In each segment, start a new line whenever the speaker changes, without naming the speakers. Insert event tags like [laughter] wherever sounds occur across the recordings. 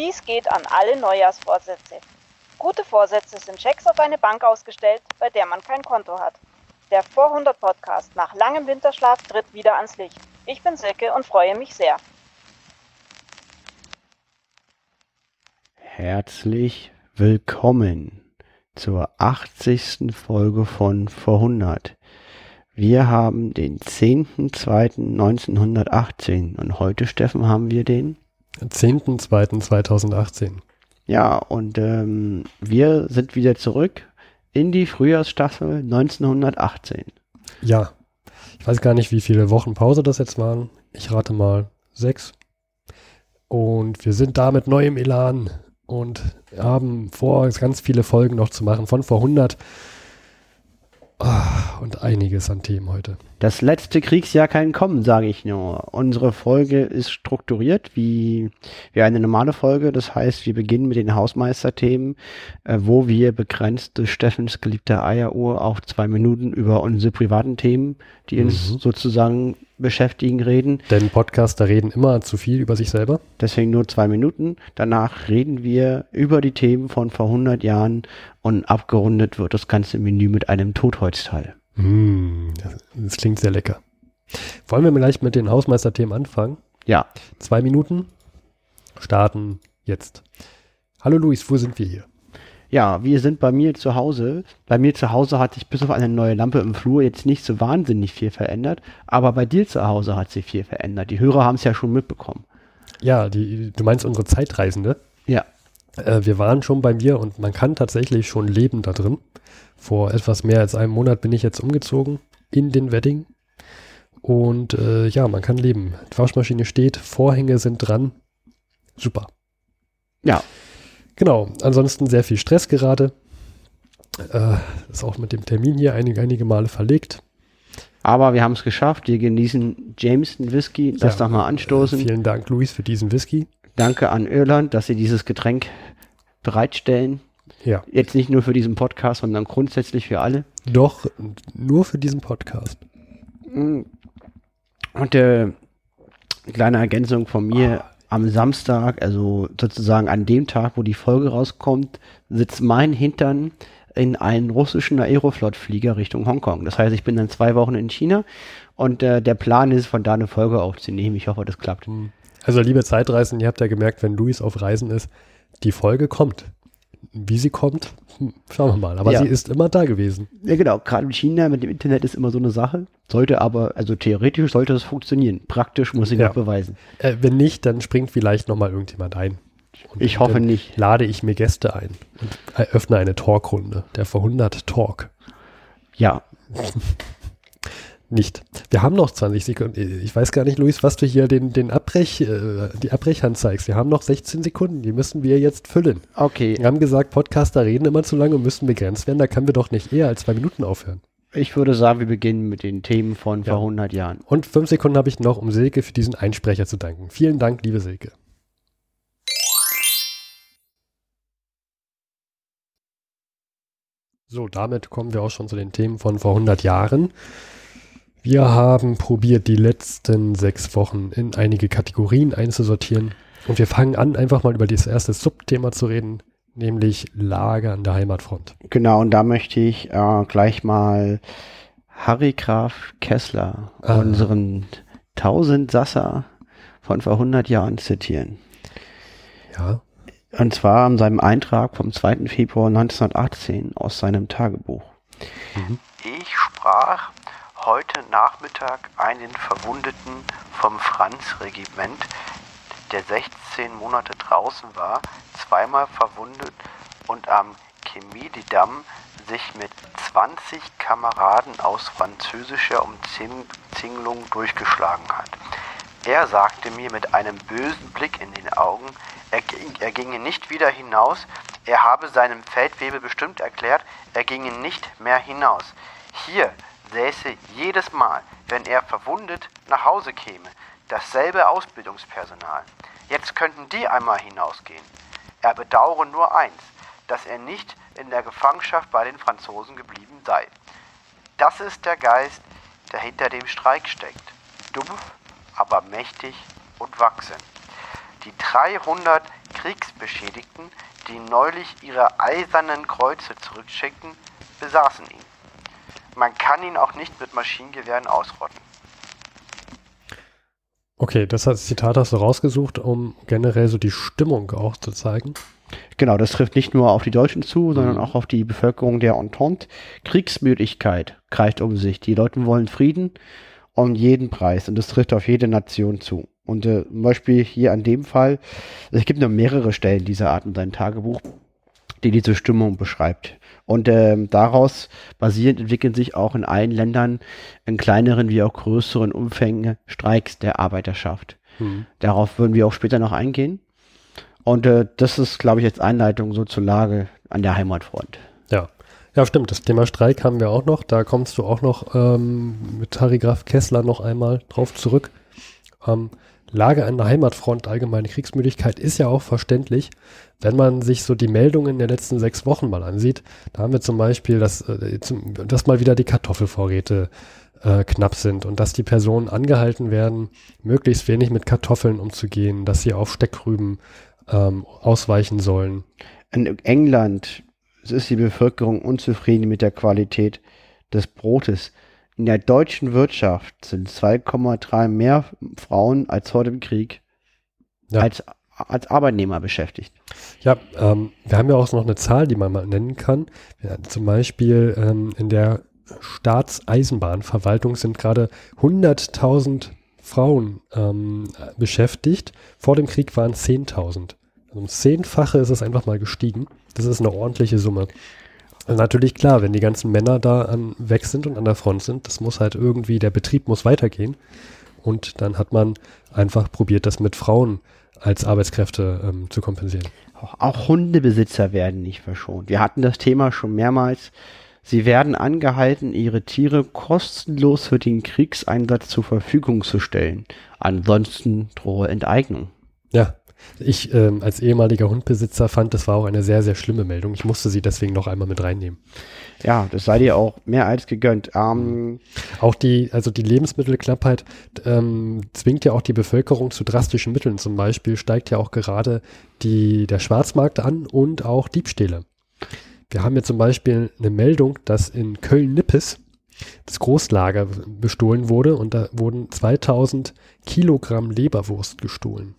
Dies geht an alle Neujahrsvorsätze. Gute Vorsätze sind Checks auf eine Bank ausgestellt, bei der man kein Konto hat. Der Vorhundert Podcast nach langem Winterschlaf tritt wieder ans Licht. Ich bin Silke und freue mich sehr.
Herzlich willkommen zur 80. Folge von Vorhundert. Wir haben den 10.02.1918 und heute, Steffen, haben wir den
10.02.2018.
Ja, und ähm, wir sind wieder zurück in die Frühjahrsstaffel 1918.
Ja, ich weiß gar nicht, wie viele Wochen Pause das jetzt waren. Ich rate mal sechs. Und wir sind da mit neuem Elan und haben vor, ganz viele Folgen noch zu machen, von vor 100 Ah, und einiges an Themen heute.
Das letzte Kriegsjahr kann kommen, sage ich nur. Unsere Folge ist strukturiert wie, wie eine normale Folge. Das heißt, wir beginnen mit den Hausmeisterthemen, äh, wo wir begrenzt durch Steffens geliebte Eieruhr auf zwei Minuten über unsere privaten Themen, die mhm. uns sozusagen beschäftigen, reden.
Denn Podcaster reden immer zu viel über sich selber.
Deswegen nur zwei Minuten. Danach reden wir über die Themen von vor 100 Jahren und abgerundet wird das ganze Menü mit einem Totholzteil.
Mm, das klingt sehr lecker. Wollen wir vielleicht mit den Hausmeisterthemen anfangen?
Ja.
Zwei Minuten. Starten jetzt. Hallo Luis, wo sind wir hier?
Ja, wir sind bei mir zu Hause. Bei mir zu Hause hat sich bis auf eine neue Lampe im Flur jetzt nicht so wahnsinnig viel verändert, aber bei dir zu Hause hat sich viel verändert. Die Hörer haben es ja schon mitbekommen.
Ja, die, du meinst unsere Zeitreisende?
Ja.
Äh, wir waren schon bei mir und man kann tatsächlich schon leben da drin. Vor etwas mehr als einem Monat bin ich jetzt umgezogen in den Wedding. Und äh, ja, man kann leben. Die Waschmaschine steht, Vorhänge sind dran. Super.
Ja.
Genau. Ansonsten sehr viel Stress gerade. Äh, ist auch mit dem Termin hier einige, einige Male verlegt.
Aber wir haben es geschafft. Wir genießen Jameson Whisky. Lass ja, doch mal anstoßen.
Vielen Dank, Luis, für diesen Whisky.
Danke an Irland, dass sie dieses Getränk bereitstellen.
Ja.
Jetzt nicht nur für diesen Podcast, sondern grundsätzlich für alle.
Doch, nur für diesen Podcast.
Mm. Und äh, kleine Ergänzung von mir. Ah. Am Samstag, also sozusagen an dem Tag, wo die Folge rauskommt, sitzt mein Hintern in einen russischen Aeroflot-Flieger Richtung Hongkong. Das heißt, ich bin dann zwei Wochen in China und äh, der Plan ist, von da eine Folge aufzunehmen. Ich hoffe, das klappt. Hm.
Also liebe Zeitreisen, ihr habt ja gemerkt, wenn Luis auf Reisen ist, die Folge kommt. Wie sie kommt, hm, schauen wir mal. Aber ja. sie ist immer da gewesen.
Ja, genau. Gerade in China mit dem Internet ist immer so eine Sache. Sollte aber, also theoretisch sollte das funktionieren. Praktisch muss ich ja. noch beweisen.
Äh, wenn nicht, dann springt vielleicht nochmal irgendjemand ein.
Und ich hoffe nicht.
Lade ich mir Gäste ein und eröffne eine Talkrunde. Der Verhundert Talk.
Ja. [laughs]
nicht. Wir haben noch 20 Sekunden. Ich weiß gar nicht, Luis, was du hier den, den Abbrech, äh, die Abbrechhand zeigst. Wir haben noch 16 Sekunden, die müssen wir jetzt füllen.
Okay.
Wir haben gesagt, Podcaster reden immer zu lange und müssen begrenzt werden. Da können wir doch nicht eher als zwei Minuten aufhören.
Ich würde sagen, wir beginnen mit den Themen von ja. vor 100 Jahren.
Und fünf Sekunden habe ich noch, um Silke für diesen Einsprecher zu danken. Vielen Dank, liebe Silke. So, damit kommen wir auch schon zu den Themen von vor 100 Jahren. Wir haben probiert, die letzten sechs Wochen in einige Kategorien einzusortieren. Und wir fangen an, einfach mal über das erste Subthema zu reden, nämlich Lager an der Heimatfront.
Genau, und da möchte ich äh, gleich mal Harry Graf Kessler, ah. unseren Tausendsasser von vor 100 Jahren zitieren.
Ja.
Und zwar an seinem Eintrag vom 2. Februar 1918 aus seinem Tagebuch. Mhm. Ich sprach heute Nachmittag einen Verwundeten vom Franz-Regiment, der 16 Monate draußen war, zweimal verwundet und am Chemiedamm sich mit 20 Kameraden aus französischer Umzingelung durchgeschlagen hat. Er sagte mir mit einem bösen Blick in den Augen, er, er ginge nicht wieder hinaus, er habe seinem Feldwebel bestimmt erklärt, er ginge nicht mehr hinaus. Hier, säße jedes Mal, wenn er verwundet nach Hause käme, dasselbe Ausbildungspersonal. Jetzt könnten die einmal hinausgehen. Er bedauere nur eins, dass er nicht in der Gefangenschaft bei den Franzosen geblieben sei. Das ist der Geist, der hinter dem Streik steckt. Dumpf, aber mächtig und wachsend. Die 300 Kriegsbeschädigten, die neulich ihre eisernen Kreuze zurückschickten, besaßen ihn. Man kann ihn auch nicht mit Maschinengewehren ausrotten.
Okay, das Zitat hast du rausgesucht, um generell so die Stimmung auch zu zeigen.
Genau, das trifft nicht nur auf die Deutschen zu, sondern mhm. auch auf die Bevölkerung der Entente. Kriegsmüdigkeit greift um sich. Die Leute wollen Frieden um jeden Preis und das trifft auf jede Nation zu. Und äh, zum Beispiel hier an dem Fall, es gibt nur mehrere Stellen dieser Art in seinem Tagebuch, die diese Stimmung beschreibt. Und ähm, daraus basierend entwickeln sich auch in allen Ländern in kleineren wie auch größeren Umfängen Streiks der Arbeiterschaft. Mhm. Darauf würden wir auch später noch eingehen. Und äh, das ist, glaube ich, jetzt Einleitung so zur Lage an der Heimatfront.
Ja. Ja, stimmt. Das Thema Streik haben wir auch noch. Da kommst du auch noch ähm, mit Harry Graf Kessler noch einmal drauf zurück. Ähm, Lage an der Heimatfront, allgemeine Kriegsmüdigkeit ist ja auch verständlich. Wenn man sich so die Meldungen der letzten sechs Wochen mal ansieht, da haben wir zum Beispiel, dass, äh, dass mal wieder die Kartoffelvorräte äh, knapp sind und dass die Personen angehalten werden, möglichst wenig mit Kartoffeln umzugehen, dass sie auf Steckrüben ähm, ausweichen sollen.
In England ist die Bevölkerung unzufrieden mit der Qualität des Brotes. In der deutschen Wirtschaft sind 2,3 mehr Frauen als vor dem Krieg ja. als, als Arbeitnehmer beschäftigt.
Ja, ähm, wir haben ja auch noch eine Zahl, die man mal nennen kann. Ja, zum Beispiel ähm, in der Staatseisenbahnverwaltung sind gerade 100.000 Frauen ähm, beschäftigt. Vor dem Krieg waren 10.000. Also um Zehnfache ist es einfach mal gestiegen. Das ist eine ordentliche Summe. Natürlich klar, wenn die ganzen Männer da an, weg sind und an der Front sind, das muss halt irgendwie, der Betrieb muss weitergehen. Und dann hat man einfach probiert, das mit Frauen als Arbeitskräfte ähm, zu kompensieren.
Auch, auch Hundebesitzer werden nicht verschont. Wir hatten das Thema schon mehrmals. Sie werden angehalten, ihre Tiere kostenlos für den Kriegseinsatz zur Verfügung zu stellen. Ansonsten drohe Enteignung.
Ja, ich ähm, als ehemaliger Hundbesitzer fand, das war auch eine sehr, sehr schlimme Meldung. Ich musste sie deswegen noch einmal mit reinnehmen.
Ja, das sei dir auch mehr als gegönnt. Ähm,
auch die, also die Lebensmittelknappheit ähm, zwingt ja auch die Bevölkerung zu drastischen Mitteln. Zum Beispiel steigt ja auch gerade die, der Schwarzmarkt an und auch Diebstähle. Wir haben ja zum Beispiel eine Meldung, dass in Köln-Nippes das Großlager bestohlen wurde und da wurden 2000 Kilogramm Leberwurst gestohlen.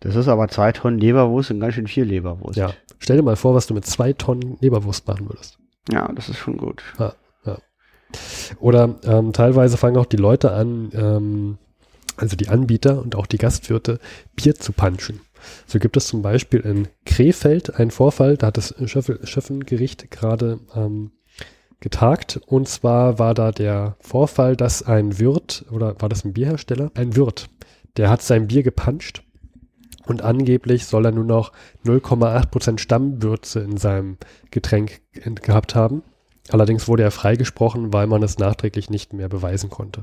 Das ist aber zwei Tonnen Leberwurst und ganz schön viel Leberwurst.
Ja. Stell dir mal vor, was du mit zwei Tonnen Leberwurst machen würdest.
Ja, das ist schon gut.
Ja, ja. Oder ähm, teilweise fangen auch die Leute an, ähm, also die Anbieter und auch die Gastwirte, Bier zu punchen. So gibt es zum Beispiel in Krefeld einen Vorfall, da hat das Schöffengericht gerade ähm, getagt. Und zwar war da der Vorfall, dass ein Wirt, oder war das ein Bierhersteller? Ein Wirt, der hat sein Bier gepanscht und angeblich soll er nur noch 0,8% Stammwürze in seinem Getränk gehabt haben. Allerdings wurde er freigesprochen, weil man es nachträglich nicht mehr beweisen konnte.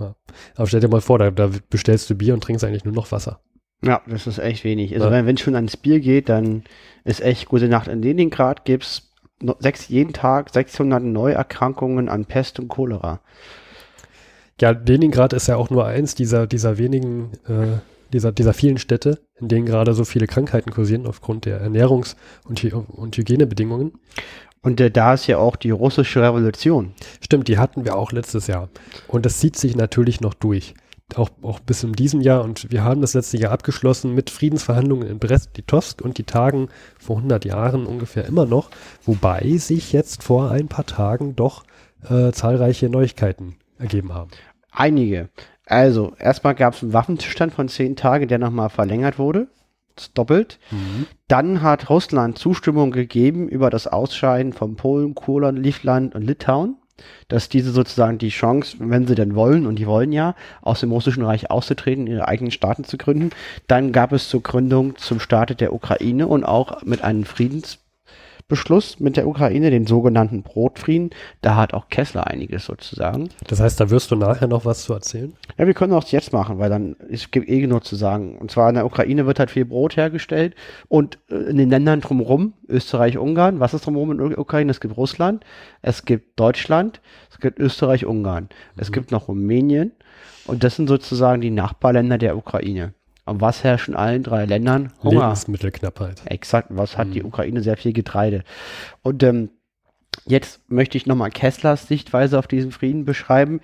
Ja. Aber stell dir mal vor, da, da, bestellst du Bier und trinkst eigentlich nur noch Wasser.
Ja, das ist echt wenig. Also ja. wenn es schon ans Bier geht, dann ist echt gute Nacht. In Leningrad gibt es jeden Tag 600 Neuerkrankungen an Pest und Cholera.
Ja, Leningrad ist ja auch nur eins dieser, dieser wenigen äh, dieser, dieser vielen Städte, in denen gerade so viele Krankheiten kursieren aufgrund der Ernährungs- und, Hy und Hygienebedingungen.
Und äh, da ist ja auch die russische Revolution.
Stimmt, die hatten wir auch letztes Jahr. Und das zieht sich natürlich noch durch. Auch, auch bis in diesem Jahr. Und wir haben das letzte Jahr abgeschlossen mit Friedensverhandlungen in Brest-Litovsk und die tagen vor 100 Jahren ungefähr immer noch. Wobei sich jetzt vor ein paar Tagen doch äh, zahlreiche Neuigkeiten ergeben haben.
Einige. Also, erstmal gab es einen Waffenzustand von zehn Tagen, der nochmal verlängert wurde. Doppelt. Mhm. Dann hat Russland Zustimmung gegeben über das Ausscheiden von Polen, Kurland, Livland und Litauen, dass diese sozusagen die Chance, wenn sie denn wollen, und die wollen ja, aus dem russischen Reich auszutreten, ihre eigenen Staaten zu gründen. Dann gab es zur Gründung zum Staate der Ukraine und auch mit einem Friedens Beschluss mit der Ukraine, den sogenannten Brotfrieden. Da hat auch Kessler einiges sozusagen.
Das heißt, da wirst du nachher noch was zu erzählen?
Ja, wir können auch jetzt machen, weil dann es gibt eh genug zu sagen. Und zwar in der Ukraine wird halt viel Brot hergestellt und äh, in den Ländern drumherum, Österreich, Ungarn, was ist drumherum in der Ukraine? Es gibt Russland, es gibt Deutschland, es gibt Österreich, Ungarn, mhm. es gibt noch Rumänien und das sind sozusagen die Nachbarländer der Ukraine. Und was herrscht in allen drei Ländern?
Hunger. Lebensmittelknappheit.
Exakt. Was hat mhm. die Ukraine? Sehr viel Getreide. Und ähm, Jetzt möchte ich nochmal Kesslers Sichtweise auf diesen Frieden beschreiben,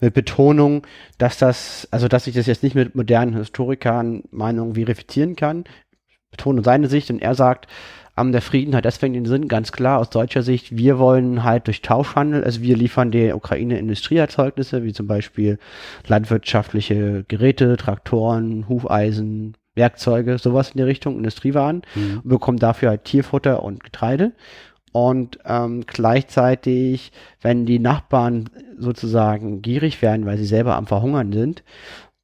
mit Betonung, dass das, also dass ich das jetzt nicht mit modernen Historikern Meinungen verifizieren kann. Betone seine Sicht und er sagt, ähm, der Frieden hat deswegen den Sinn, ganz klar aus deutscher Sicht, wir wollen halt durch Tauschhandel, also wir liefern der Ukraine Industrieerzeugnisse, wie zum Beispiel landwirtschaftliche Geräte, Traktoren, Hufeisen, Werkzeuge, sowas in der Richtung, Industriewaren, mhm. und bekommen dafür halt Tierfutter und Getreide. Und ähm, gleichzeitig, wenn die Nachbarn sozusagen gierig werden, weil sie selber am Verhungern sind,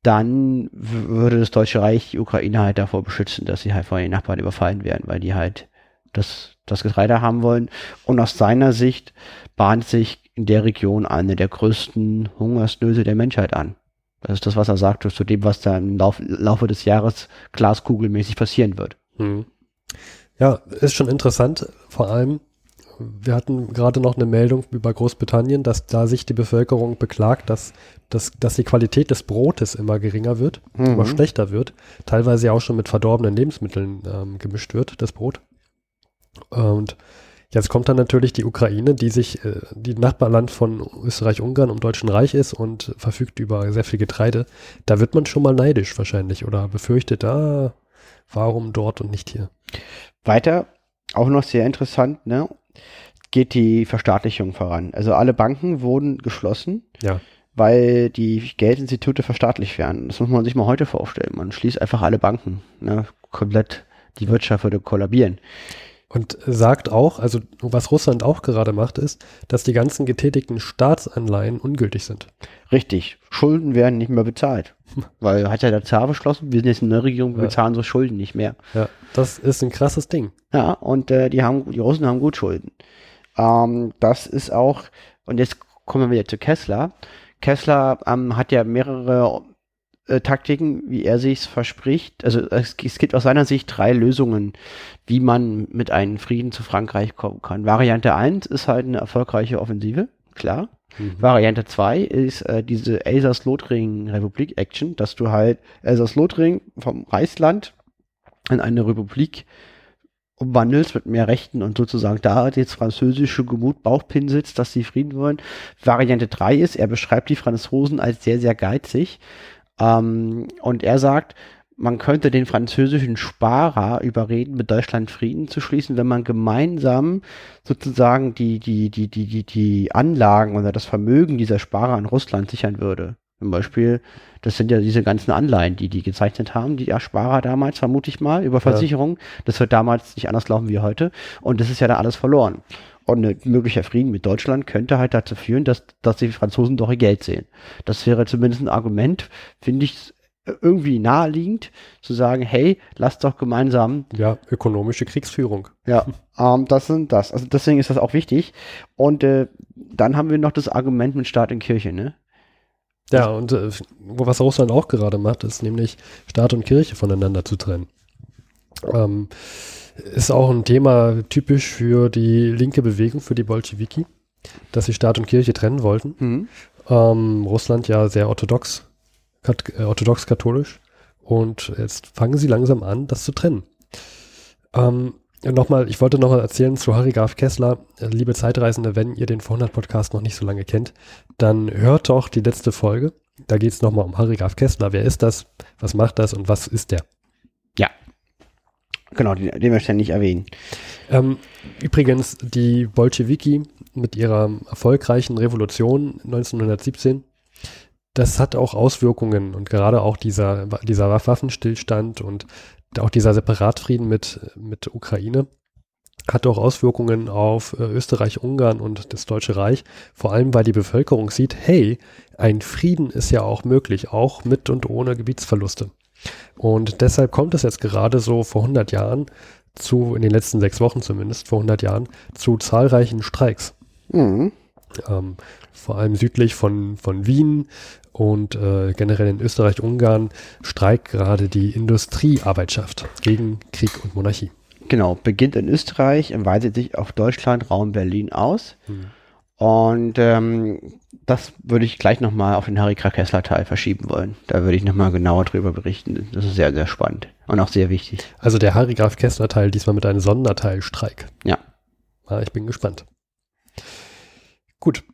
dann würde das Deutsche Reich die Ukraine halt davor beschützen, dass sie halt von den Nachbarn überfallen werden, weil die halt das, das Getreide haben wollen. Und aus seiner Sicht bahnt sich in der Region eine der größten Hungersnöte der Menschheit an. Das ist das, was er sagt, zu dem, was da im Lauf, Laufe des Jahres glaskugelmäßig passieren wird. Hm.
Ja, ist schon interessant, vor allem, wir hatten gerade noch eine Meldung über Großbritannien, dass da sich die Bevölkerung beklagt, dass, dass, dass die Qualität des Brotes immer geringer wird, mhm. immer schlechter wird, teilweise auch schon mit verdorbenen Lebensmitteln ähm, gemischt wird, das Brot. Und jetzt kommt dann natürlich die Ukraine, die sich, äh, die Nachbarland von Österreich-Ungarn im Deutschen Reich ist und verfügt über sehr viel Getreide. Da wird man schon mal neidisch wahrscheinlich oder befürchtet, ah, warum dort und nicht hier?
Weiter, auch noch sehr interessant, ne? geht die Verstaatlichung voran. Also alle Banken wurden geschlossen,
ja.
weil die Geldinstitute verstaatlicht werden. Das muss man sich mal heute vorstellen. Man schließt einfach alle Banken. Ne? Komplett die Wirtschaft würde kollabieren.
Und sagt auch, also was Russland auch gerade macht, ist, dass die ganzen getätigten Staatsanleihen ungültig sind.
Richtig. Schulden werden nicht mehr bezahlt. [laughs] Weil hat ja der Zar beschlossen, wir sind jetzt in der Regierung, wir ja. bezahlen so Schulden nicht mehr.
Ja, das ist ein krasses Ding.
Ja, und äh, die haben, die Russen haben gut Schulden. Ähm, das ist auch, und jetzt kommen wir wieder zu Kessler. Kessler ähm, hat ja mehrere äh, Taktiken, wie er sich verspricht. Also es, es, gibt aus seiner Sicht drei Lösungen, wie man mit einem Frieden zu Frankreich kommen kann. Variante 1 ist halt eine erfolgreiche Offensive, klar. Mhm. Variante 2 ist äh, diese Elsass-Lothringen-Republik-Action, dass du halt Elsass-Lothringen vom Reichsland in eine Republik umwandelst mit mehr Rechten und sozusagen da jetzt französische Gemut Bauchpin sitzt, dass sie Frieden wollen. Variante 3 ist, er beschreibt die Franzosen als sehr, sehr geizig. Ähm, und er sagt, man könnte den französischen Sparer überreden, mit Deutschland Frieden zu schließen, wenn man gemeinsam sozusagen die, die, die, die, die, die Anlagen oder das Vermögen dieser Sparer an Russland sichern würde. Zum Beispiel, das sind ja diese ganzen Anleihen, die die gezeichnet haben, die Ersparer damals, vermute ich mal, über Versicherungen. Ja. Das wird damals nicht anders laufen wie heute. Und das ist ja da alles verloren. Und ein möglicher Frieden mit Deutschland könnte halt dazu führen, dass, dass die Franzosen doch ihr Geld sehen. Das wäre zumindest ein Argument, finde ich, irgendwie naheliegend, zu sagen, hey, lasst doch gemeinsam.
Ja, ökonomische Kriegsführung.
Ja, ähm, das sind das. Also deswegen ist das auch wichtig. Und äh, dann haben wir noch das Argument mit Staat und Kirche, ne?
Ja, und äh, was Russland auch gerade macht, ist nämlich Staat und Kirche voneinander zu trennen. Ähm, ist auch ein Thema typisch für die linke Bewegung, für die Bolschewiki, dass sie Staat und Kirche trennen wollten. Mhm. Ähm, Russland ja sehr orthodox, kat äh, orthodox-katholisch. Und jetzt fangen sie langsam an, das zu trennen. Ähm, Nochmal, ich wollte noch erzählen zu Harry Graf Kessler. Liebe Zeitreisende, wenn ihr den 400 Podcast noch nicht so lange kennt, dann hört doch die letzte Folge. Da geht es nochmal um Harry Graf Kessler. Wer ist das? Was macht das? Und was ist der?
Genau, den, den möchte ich nicht erwähnen.
Ähm, übrigens, die Bolschewiki mit ihrer erfolgreichen Revolution 1917, das hat auch Auswirkungen und gerade auch dieser, dieser Waffenstillstand und auch dieser Separatfrieden mit, mit Ukraine hat auch Auswirkungen auf äh, Österreich, Ungarn und das Deutsche Reich, vor allem weil die Bevölkerung sieht, hey, ein Frieden ist ja auch möglich, auch mit und ohne Gebietsverluste. Und deshalb kommt es jetzt gerade so vor 100 Jahren zu, in den letzten sechs Wochen zumindest, vor 100 Jahren, zu zahlreichen Streiks. Mhm. Ähm, vor allem südlich von, von Wien und äh, generell in Österreich, Ungarn streikt gerade die Industriearbeitschaft gegen Krieg und Monarchie.
Genau, beginnt in Österreich und weitet sich auf Deutschland, Raum Berlin aus. Hm. Und ähm, das würde ich gleich nochmal auf den Harry Kessler Teil verschieben wollen. Da würde ich nochmal genauer drüber berichten. Das ist sehr, sehr spannend und auch sehr wichtig.
Also der Harry Graf Kessler Teil diesmal mit einem Sonderteilstreik.
Ja.
ja. Ich bin gespannt. Gut.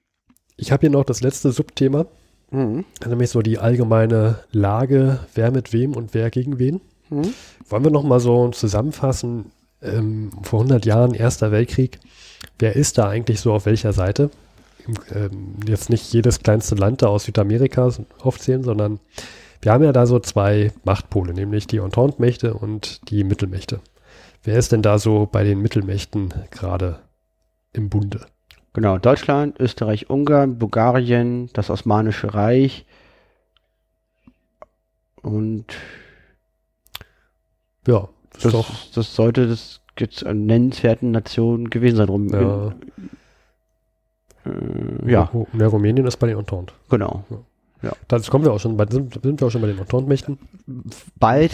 Ich habe hier noch das letzte Subthema. Mhm. Nämlich so die allgemeine Lage, wer mit wem und wer gegen wen. Mhm. Wollen wir nochmal so zusammenfassen, ähm, vor 100 Jahren, Erster Weltkrieg, wer ist da eigentlich so auf welcher Seite? Ähm, jetzt nicht jedes kleinste Land da aus Südamerika aufzählen, sondern wir haben ja da so zwei Machtpole, nämlich die Entente-Mächte und die Mittelmächte. Wer ist denn da so bei den Mittelmächten gerade im Bunde?
Genau, Deutschland, Österreich, Ungarn, Bulgarien, das Osmanische Reich und
ja,
das, das, das sollte das jetzt an nennenswerten Nationen gewesen sein. Rum,
ja. Äh, ja. ja. Rumänien ist bei den Entente.
Genau. Ja.
ja. Das kommen wir auch schon bei, sind, sind wir auch schon bei den Entente-Mächten.
Bald,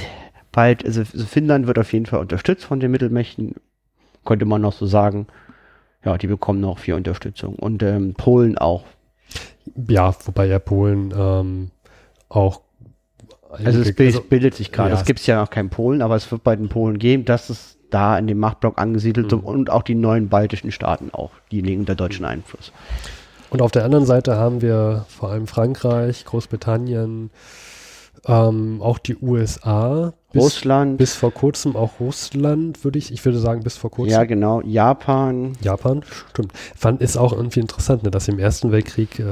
bald, also Finnland wird auf jeden Fall unterstützt von den Mittelmächten, könnte man noch so sagen. Ja, die bekommen noch viel Unterstützung. Und ähm, Polen auch.
Ja, wobei ja Polen ähm, auch
also es bildet, also, bildet sich gerade. Ja, es gibt ja noch keinen Polen, aber es wird bei den Polen geben. Das ist da in dem Machtblock angesiedelt mhm. und auch die neuen baltischen Staaten auch. Die liegen unter deutschen Einfluss.
Und auf der anderen Seite haben wir vor allem Frankreich, Großbritannien, ähm, auch die USA.
Bis, Russland.
Bis vor kurzem auch Russland, würde ich, ich würde sagen, bis vor kurzem.
Ja, genau. Japan.
Japan, stimmt. Fand ist auch irgendwie interessant, ne, dass sie im Ersten Weltkrieg äh,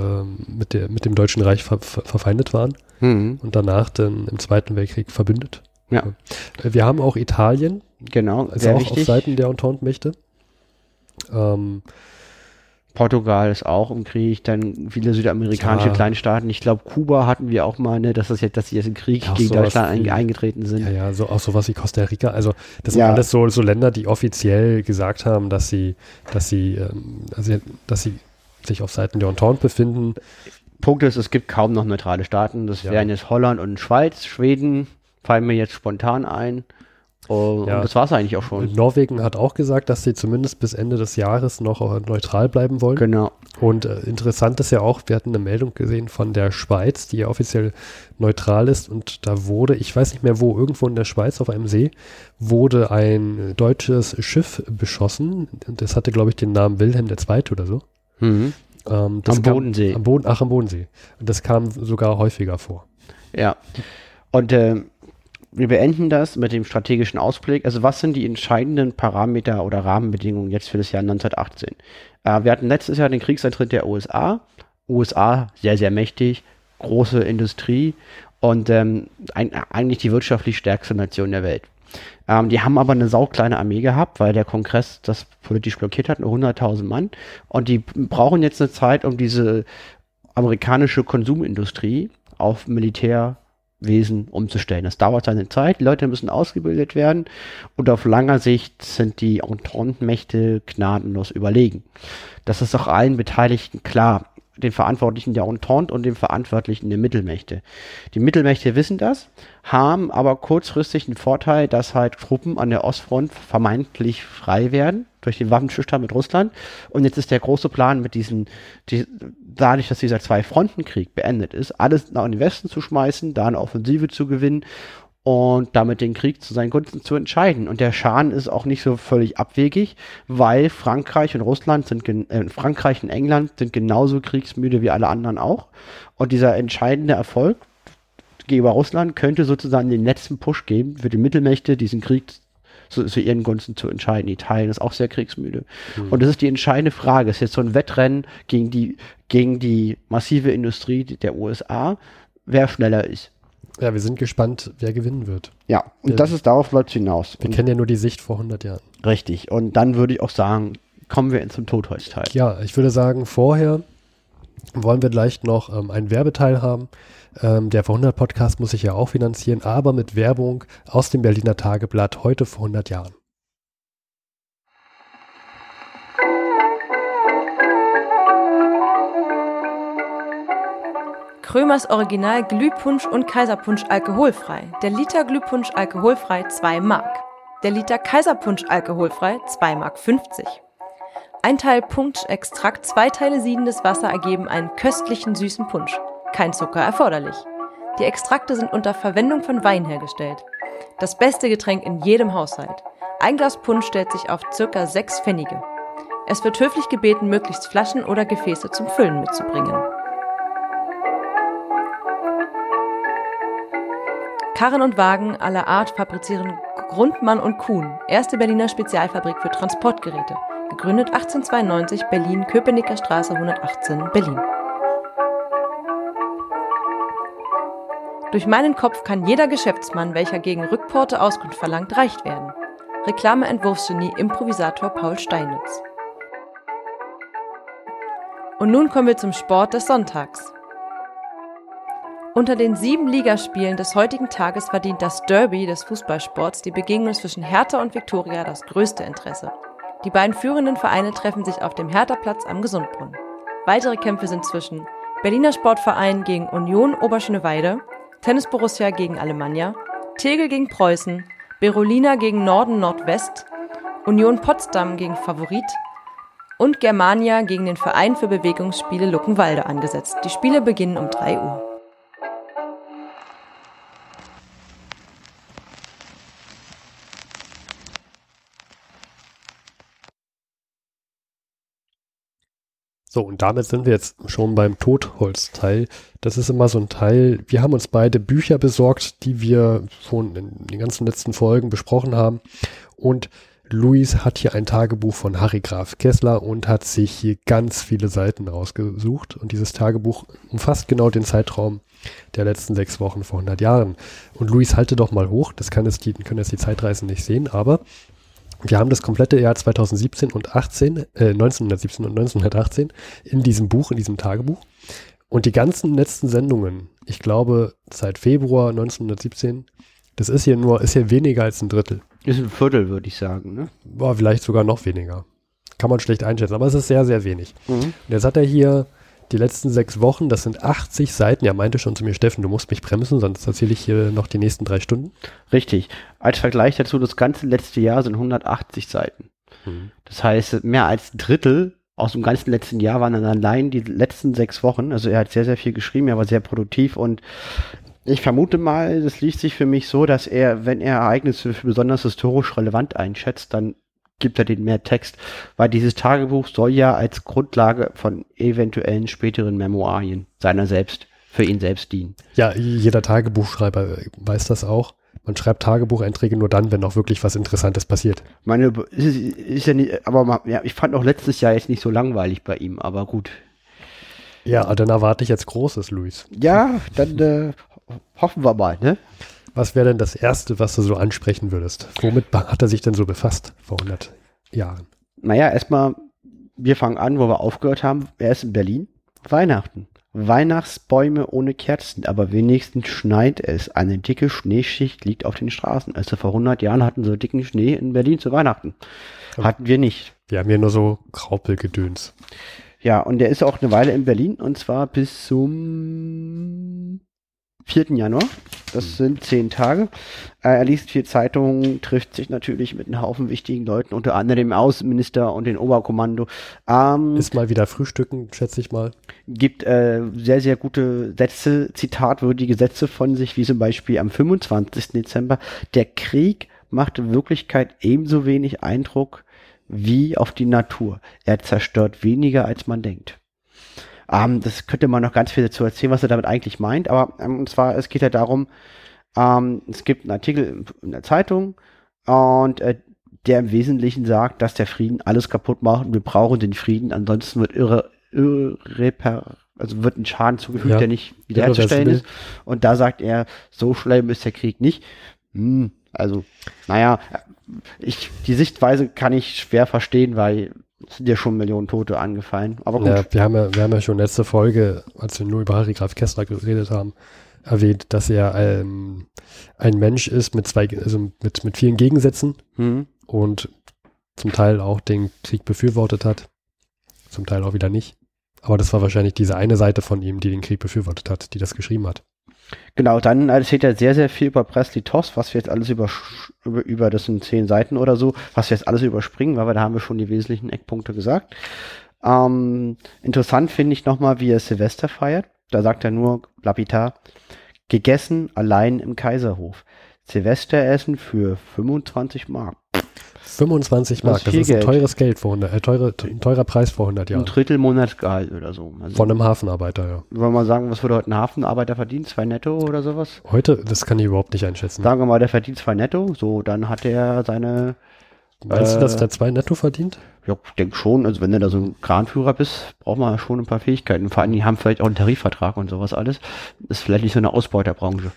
mit, der, mit dem Deutschen Reich ver, ver, verfeindet waren mhm. und danach dann im Zweiten Weltkrieg verbündet.
Ja.
Wir haben auch Italien.
Genau,
also sehr auch wichtig. auf Seiten der Entente-Mächte. Ähm,
Portugal ist auch im Krieg, dann viele südamerikanische ja. Kleinstaaten. Ich glaube, Kuba hatten wir auch mal, ne, dass das jetzt, dass sie jetzt im Krieg ja, gegen Deutschland ein, eingetreten sind.
Ja, ja, so auch sowas wie Costa Rica. Also das sind ja. alles so, so Länder, die offiziell gesagt haben, dass sie, dass sie, ähm, also, dass sie sich auf Seiten der Entente befinden.
Punkt ist, es gibt kaum noch neutrale Staaten. Das wären jetzt Holland und Schweiz, Schweden fallen mir jetzt spontan ein. Oh, ja. Und das war es eigentlich auch schon.
Norwegen hat auch gesagt, dass sie zumindest bis Ende des Jahres noch neutral bleiben wollen.
Genau.
Und äh, interessant ist ja auch, wir hatten eine Meldung gesehen von der Schweiz, die ja offiziell neutral ist. Und da wurde, ich weiß nicht mehr wo, irgendwo in der Schweiz auf einem See, wurde ein deutsches Schiff beschossen. Das hatte, glaube ich, den Namen Wilhelm II. oder so.
Mhm. Ähm, am
kam,
Bodensee.
Am Boden, ach, am Bodensee. Und das kam sogar häufiger vor.
Ja. Und äh, wir beenden das mit dem strategischen Ausblick. Also was sind die entscheidenden Parameter oder Rahmenbedingungen jetzt für das Jahr 1918? Äh, wir hatten letztes Jahr den Kriegseintritt der USA. USA sehr, sehr mächtig, große Industrie und ähm, ein, eigentlich die wirtschaftlich stärkste Nation der Welt. Ähm, die haben aber eine saukleine Armee gehabt, weil der Kongress das politisch blockiert hat, nur 100.000 Mann. Und die brauchen jetzt eine Zeit, um diese amerikanische Konsumindustrie auf Militär Wesen umzustellen. Das dauert seine Zeit, die Leute müssen ausgebildet werden und auf langer Sicht sind die Entente-Mächte gnadenlos überlegen. Das ist auch allen Beteiligten klar, den Verantwortlichen der Entente und den Verantwortlichen der Mittelmächte. Die Mittelmächte wissen das, haben aber kurzfristig den Vorteil, dass halt Truppen an der Ostfront vermeintlich frei werden durch den Waffenstillstand mit Russland. Und jetzt ist der große Plan mit diesen, die, dadurch, dass dieser Zwei-Fronten-Krieg beendet ist, alles nach den Westen zu schmeißen, da eine Offensive zu gewinnen und damit den Krieg zu seinen Gunsten zu entscheiden. Und der Schaden ist auch nicht so völlig abwegig, weil Frankreich und Russland sind, äh, Frankreich und England sind genauso kriegsmüde wie alle anderen auch. Und dieser entscheidende Erfolg gegenüber Russland könnte sozusagen den letzten Push geben für die Mittelmächte, diesen Krieg zu, zu ihren Gunsten zu entscheiden. Italien ist auch sehr kriegsmüde. Mhm. Und das ist die entscheidende Frage. Es ist jetzt so ein Wettrennen gegen die, gegen die massive Industrie der USA, wer schneller ist.
Ja, wir sind gespannt, wer gewinnen wird.
Ja, und wir, das ist darauf läuft hinaus.
Wir und kennen ja nur die Sicht vor 100 Jahren.
Richtig. Und dann würde ich auch sagen, kommen wir zum Totholzteil.
Ja, ich würde sagen, vorher wollen wir gleich noch ähm, einen Werbeteil haben. Ähm, der vor 100 Podcast muss sich ja auch finanzieren, aber mit Werbung aus dem Berliner Tageblatt heute vor 100 Jahren.
Krömers Original Glühpunsch und Kaiserpunsch alkoholfrei. Der Liter Glühpunsch alkoholfrei 2 Mark. Der Liter Kaiserpunsch alkoholfrei 2 Mark 50. Ein Teil Punschextrakt, zwei Teile siedendes Wasser ergeben einen köstlichen süßen Punsch. Kein Zucker erforderlich. Die Extrakte sind unter Verwendung von Wein hergestellt. Das beste Getränk in jedem Haushalt. Ein Glas Punsch stellt sich auf circa sechs Pfennige. Es wird höflich gebeten, möglichst Flaschen oder Gefäße zum Füllen mitzubringen. Karren und Wagen aller Art fabrizieren Grundmann und Kuhn, erste Berliner Spezialfabrik für Transportgeräte. Gegründet 1892 Berlin, Köpenicker Straße 118, Berlin. Durch meinen Kopf kann jeder Geschäftsmann, welcher gegen Rückporte Auskunft verlangt, reicht werden. Reklameentwurfsgenie Improvisator Paul Steinitz. Und nun kommen wir zum Sport des Sonntags. Unter den sieben Ligaspielen des heutigen Tages verdient das Derby des Fußballsports die Begegnung zwischen Hertha und Viktoria das größte Interesse. Die beiden führenden Vereine treffen sich auf dem Hertha-Platz am Gesundbrunnen. Weitere Kämpfe sind zwischen Berliner Sportverein gegen Union Oberschöneweide, Tennis Borussia gegen Alemannia, Tegel gegen Preußen, Berolina gegen Norden Nordwest, Union Potsdam gegen Favorit und Germania gegen den Verein für Bewegungsspiele Luckenwalde angesetzt. Die Spiele beginnen um 3 Uhr.
So, und damit sind wir jetzt schon beim Totholzteil. Das ist immer so ein Teil. Wir haben uns beide Bücher besorgt, die wir schon in den ganzen letzten Folgen besprochen haben. Und Luis hat hier ein Tagebuch von Harry Graf Kessler und hat sich hier ganz viele Seiten rausgesucht. Und dieses Tagebuch umfasst genau den Zeitraum der letzten sechs Wochen vor 100 Jahren. Und Luis, halte doch mal hoch. Das kann es die, können jetzt die Zeitreisen nicht sehen, aber wir haben das komplette Jahr 2017 und 18, äh, 1917 und 1918 in diesem Buch, in diesem Tagebuch. Und die ganzen letzten Sendungen, ich glaube, seit Februar 1917, das ist hier nur, ist hier weniger als ein Drittel.
Ist ein Viertel, würde ich sagen, ne?
Boah, vielleicht sogar noch weniger. Kann man schlecht einschätzen, aber es ist sehr, sehr wenig. Mhm. Und jetzt hat er hier die letzten sechs Wochen, das sind 80 Seiten. Er meinte schon zu mir, Steffen, du musst mich bremsen, sonst erzähle ich hier noch die nächsten drei Stunden.
Richtig. Als Vergleich dazu, das ganze letzte Jahr sind 180 Seiten. Mhm. Das heißt, mehr als Drittel aus dem ganzen letzten Jahr waren dann allein die letzten sechs Wochen. Also er hat sehr, sehr viel geschrieben, er war sehr produktiv und ich vermute mal, das liest sich für mich so, dass er, wenn er Ereignisse für besonders historisch relevant einschätzt, dann gibt er den mehr Text, weil dieses Tagebuch soll ja als Grundlage von eventuellen späteren Memoirien seiner selbst, für ihn selbst dienen.
Ja, jeder Tagebuchschreiber weiß das auch. Man schreibt Tagebucheinträge nur dann, wenn auch wirklich was Interessantes passiert.
Meine, ist, ist ja nicht, aber ja, ich fand auch letztes Jahr jetzt nicht so langweilig bei ihm, aber gut.
Ja, dann erwarte ich jetzt Großes, Luis.
Ja, dann äh, hoffen wir mal, ne?
Was wäre denn das Erste, was du so ansprechen würdest? Womit hat er sich denn so befasst vor 100 Jahren?
Naja, erstmal, wir fangen an, wo wir aufgehört haben. Er ist in Berlin. Weihnachten. Weihnachtsbäume ohne Kerzen, aber wenigstens schneit es. Eine dicke Schneeschicht liegt auf den Straßen. Also vor 100 Jahren hatten so dicken Schnee in Berlin zu Weihnachten. Hatten wir nicht.
Wir haben hier nur so Graupelgedöns.
Ja, und der ist auch eine Weile in Berlin und zwar bis zum 4. Januar. Das hm. sind zehn Tage. Äh, er liest vier Zeitungen, trifft sich natürlich mit einem Haufen wichtigen Leuten, unter anderem dem Außenminister und dem Oberkommando.
Ähm, Ist mal wieder Frühstücken, schätze ich mal.
Gibt äh, sehr, sehr gute Sätze, zitatwürdige Sätze von sich, wie zum Beispiel am 25. Dezember. Der Krieg macht in Wirklichkeit ebenso wenig Eindruck wie auf die Natur. Er zerstört weniger, als man denkt. Ähm, das könnte man noch ganz viel dazu erzählen, was er damit eigentlich meint. Aber ähm, und zwar, es geht ja darum, ähm, es gibt einen Artikel in der Zeitung und äh, der im Wesentlichen sagt, dass der Frieden alles kaputt macht und wir brauchen den Frieden, ansonsten wird irre, irre also wird ein Schaden zugefügt, ja, der nicht wiederherzustellen ist. Und da sagt er, so schlimm ist der Krieg nicht. Hm, also, naja, ich, die Sichtweise kann ich schwer verstehen, weil sind ja schon Millionen Tote angefallen. Aber gut.
Ja, wir, haben ja, wir haben ja schon letzte Folge, als wir nur über Harry Graf Kessler geredet haben, erwähnt, dass er ähm, ein Mensch ist mit zwei, also mit, mit vielen Gegensätzen mhm. und zum Teil auch den Krieg befürwortet hat, zum Teil auch wieder nicht. Aber das war wahrscheinlich diese eine Seite von ihm, die den Krieg befürwortet hat, die das geschrieben hat.
Genau, dann erzählt er sehr, sehr viel über Presley Toss, was wir jetzt alles über, über, über, das sind zehn Seiten oder so, was wir jetzt alles überspringen, weil wir, da haben wir schon die wesentlichen Eckpunkte gesagt. Ähm, interessant finde ich nochmal, wie er Silvester feiert. Da sagt er nur lapidar, gegessen allein im Kaiserhof. Silvesteressen für 25 Mark.
25 Mark, das ist, das ist ein teures Geld vor 100, äh, teure, ein teurer Preis vor 100 Jahren.
Ein Drittel Monatsgehalt oder so.
Also Von einem Hafenarbeiter, ja.
Wollen wir mal sagen, was würde heute ein Hafenarbeiter verdienen? Zwei netto oder sowas?
Heute, das kann ich überhaupt nicht einschätzen.
Sagen wir mal, der verdient zwei netto, so, dann hat er seine...
Meinst äh, du, dass der zwei netto verdient?
Ja, ich denke schon. Also wenn du da so ein Kranführer bist, braucht man schon ein paar Fähigkeiten. Vor allem, die haben vielleicht auch einen Tarifvertrag und sowas alles. Ist vielleicht nicht so eine Ausbeuterbranche.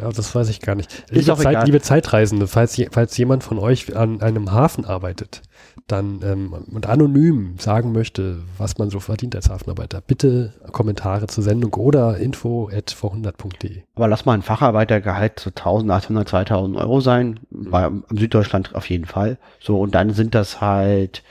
Ja, das weiß ich gar nicht. Liebe, Zeit, liebe Zeitreisende, falls, falls jemand von euch an einem Hafen arbeitet, dann ähm, und anonym sagen möchte, was man so verdient als Hafenarbeiter, bitte Kommentare zur Sendung oder info at vor100.de.
Aber lass mal ein Facharbeitergehalt so 1800, 2000 Euro sein, mhm. bei Süddeutschland auf jeden Fall. So, und dann sind das halt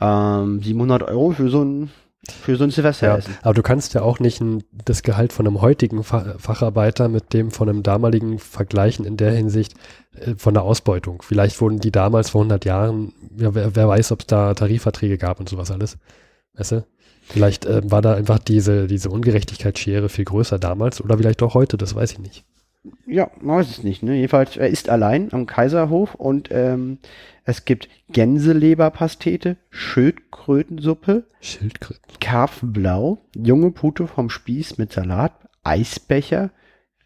ähm, 700 Euro für so ein für so ein Silvesteressen.
Ja, aber du kannst ja auch nicht ein, das Gehalt von einem heutigen Facharbeiter mit dem von einem damaligen vergleichen in der Hinsicht äh, von der Ausbeutung. Vielleicht wurden die damals vor 100 Jahren, ja, wer, wer weiß, ob es da Tarifverträge gab und sowas alles. Weißt du? Vielleicht äh, war da einfach diese, diese Ungerechtigkeitsschere viel größer damals oder vielleicht auch heute, das weiß ich nicht.
Ja, weiß es nicht. Ne? Jedenfalls, er ist allein am Kaiserhof und ähm, es gibt Gänseleberpastete, Schildkrötensuppe,
Schildkröten.
Karpfenblau, junge Pute vom Spieß mit Salat, Eisbecher,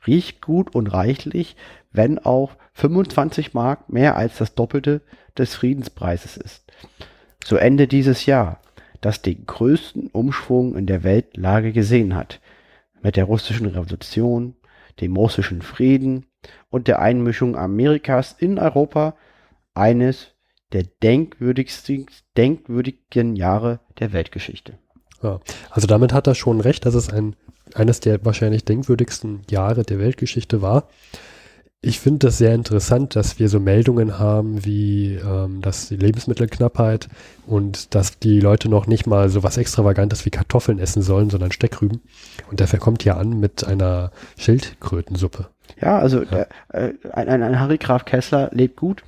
riecht gut und reichlich, wenn auch 25 Mark mehr als das Doppelte des Friedenspreises ist. So Ende dieses Jahr, das den größten Umschwung in der Weltlage gesehen hat. Mit der russischen Revolution, dem russischen Frieden und der Einmischung Amerikas in Europa eines der denkwürdigsten, denkwürdigen Jahre der Weltgeschichte.
Ja, also damit hat er schon recht, dass es ein, eines der wahrscheinlich denkwürdigsten Jahre der Weltgeschichte war. Ich finde das sehr interessant, dass wir so Meldungen haben wie, ähm, dass die Lebensmittelknappheit und dass die Leute noch nicht mal so was Extravagantes wie Kartoffeln essen sollen, sondern Steckrüben. Und der kommt ja an mit einer Schildkrötensuppe.
Ja, also ja. Äh, ein, ein, ein Harry Graf Kessler lebt gut.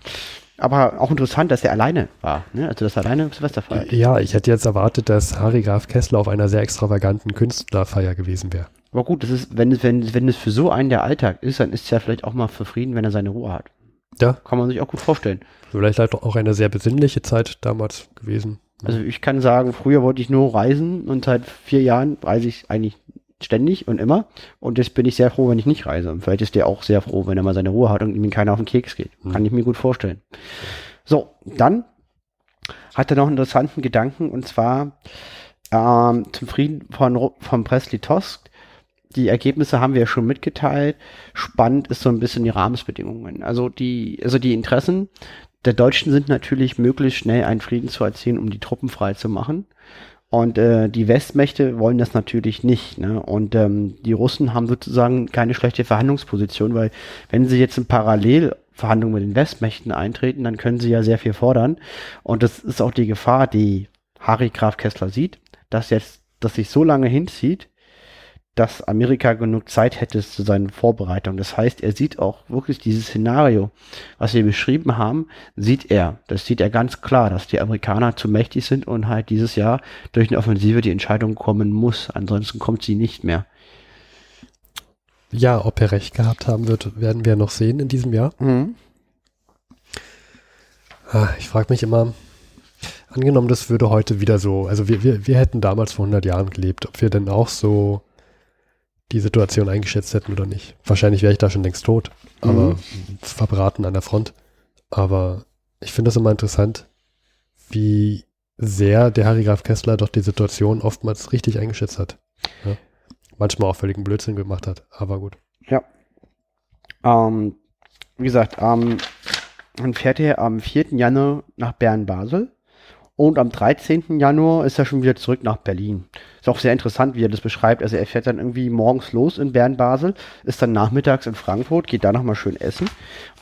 Aber auch interessant, dass er alleine war. Ne? Also, dass er alleine Silvester feiert.
Ja, ich hätte jetzt erwartet, dass Harry Graf Kessler auf einer sehr extravaganten Künstlerfeier gewesen wäre.
Aber gut, das ist, wenn es, wenn, wenn es für so einen der Alltag ist, dann ist es ja vielleicht auch mal für Frieden, wenn er seine Ruhe hat. Ja. Kann man sich auch gut vorstellen.
Vielleicht halt auch eine sehr besinnliche Zeit damals gewesen.
Also ich kann sagen, früher wollte ich nur reisen und seit vier Jahren reise ich eigentlich ständig und immer. Und jetzt bin ich sehr froh, wenn ich nicht reise. Und vielleicht ist der auch sehr froh, wenn er mal seine Ruhe hat und ihm keiner auf den Keks geht. Mhm. Kann ich mir gut vorstellen. So, dann hat er noch einen interessanten Gedanken und zwar ähm, zum Frieden von, von Presley Tosk. Die Ergebnisse haben wir ja schon mitgeteilt. Spannend ist so ein bisschen die Rahmensbedingungen. Also die, also die Interessen der Deutschen sind natürlich möglichst schnell einen Frieden zu erzielen, um die Truppen frei zu machen. Und äh, die Westmächte wollen das natürlich nicht. Ne? Und ähm, die Russen haben sozusagen keine schlechte Verhandlungsposition, weil wenn sie jetzt in Parallelverhandlungen mit den Westmächten eintreten, dann können sie ja sehr viel fordern. Und das ist auch die Gefahr, die Harry Graf Kessler sieht, dass jetzt, dass sich so lange hinzieht, dass Amerika genug Zeit hätte zu seinen Vorbereitungen. Das heißt, er sieht auch wirklich dieses Szenario, was wir beschrieben haben, sieht er. Das sieht er ganz klar, dass die Amerikaner zu mächtig sind und halt dieses Jahr durch eine Offensive die Entscheidung kommen muss. Ansonsten kommt sie nicht mehr.
Ja, ob er recht gehabt haben wird, werden wir noch sehen in diesem Jahr. Mhm. Ah, ich frage mich immer, angenommen, das würde heute wieder so, also wir, wir, wir hätten damals vor 100 Jahren gelebt, ob wir denn auch so die Situation eingeschätzt hätten oder nicht. Wahrscheinlich wäre ich da schon längst tot, aber mhm. verbraten an der Front. Aber ich finde das immer interessant, wie sehr der Harry Graf Kessler doch die Situation oftmals richtig eingeschätzt hat. Ja? Manchmal auch völligen Blödsinn gemacht hat, aber gut.
Ja. Ähm, wie gesagt, ähm, dann fährt er am 4. Januar nach Bern-Basel und am 13. Januar ist er schon wieder zurück nach Berlin. Ist auch sehr interessant, wie er das beschreibt. Also er fährt dann irgendwie morgens los in Bern-Basel, ist dann nachmittags in Frankfurt, geht da nochmal schön essen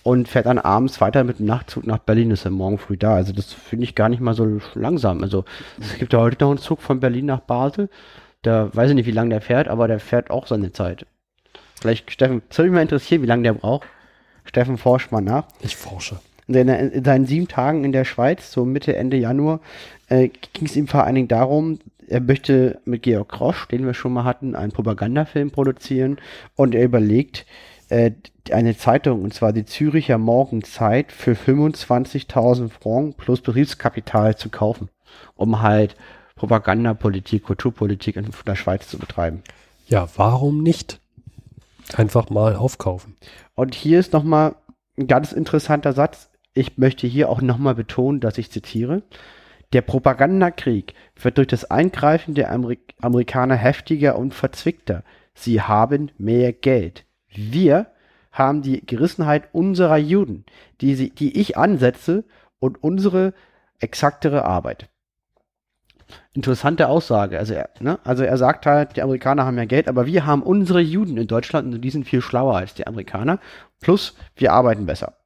und fährt dann abends weiter mit dem Nachtzug nach Berlin, ist er morgen früh da. Also das finde ich gar nicht mal so langsam. Also es gibt ja heute noch einen Zug von Berlin nach Basel. Da weiß ich nicht, wie lange der fährt, aber der fährt auch seine Zeit. Vielleicht, Steffen, das würde mich mal interessieren, wie lange der braucht. Steffen, forscht mal nach.
Ich forsche.
In, in seinen sieben Tagen in der Schweiz, so Mitte, Ende Januar, äh, ging es ihm vor allen Dingen darum, er möchte mit Georg Krosch, den wir schon mal hatten, einen Propagandafilm produzieren und er überlegt, äh, eine Zeitung, und zwar die Züricher Morgenzeit, für 25.000 Francs plus Betriebskapital zu kaufen, um halt Propagandapolitik, Kulturpolitik in der Schweiz zu betreiben.
Ja, warum nicht? Einfach mal aufkaufen.
Und hier ist nochmal ein ganz interessanter Satz. Ich möchte hier auch nochmal betonen, dass ich zitiere. Der Propagandakrieg wird durch das Eingreifen der Amerik Amerikaner heftiger und verzwickter. Sie haben mehr Geld. Wir haben die Gerissenheit unserer Juden, die, sie, die ich ansetze und unsere exaktere Arbeit. Interessante Aussage. Also er, ne? also er sagt halt, die Amerikaner haben ja Geld, aber wir haben unsere Juden in Deutschland und die sind viel schlauer als die Amerikaner. Plus, wir arbeiten besser.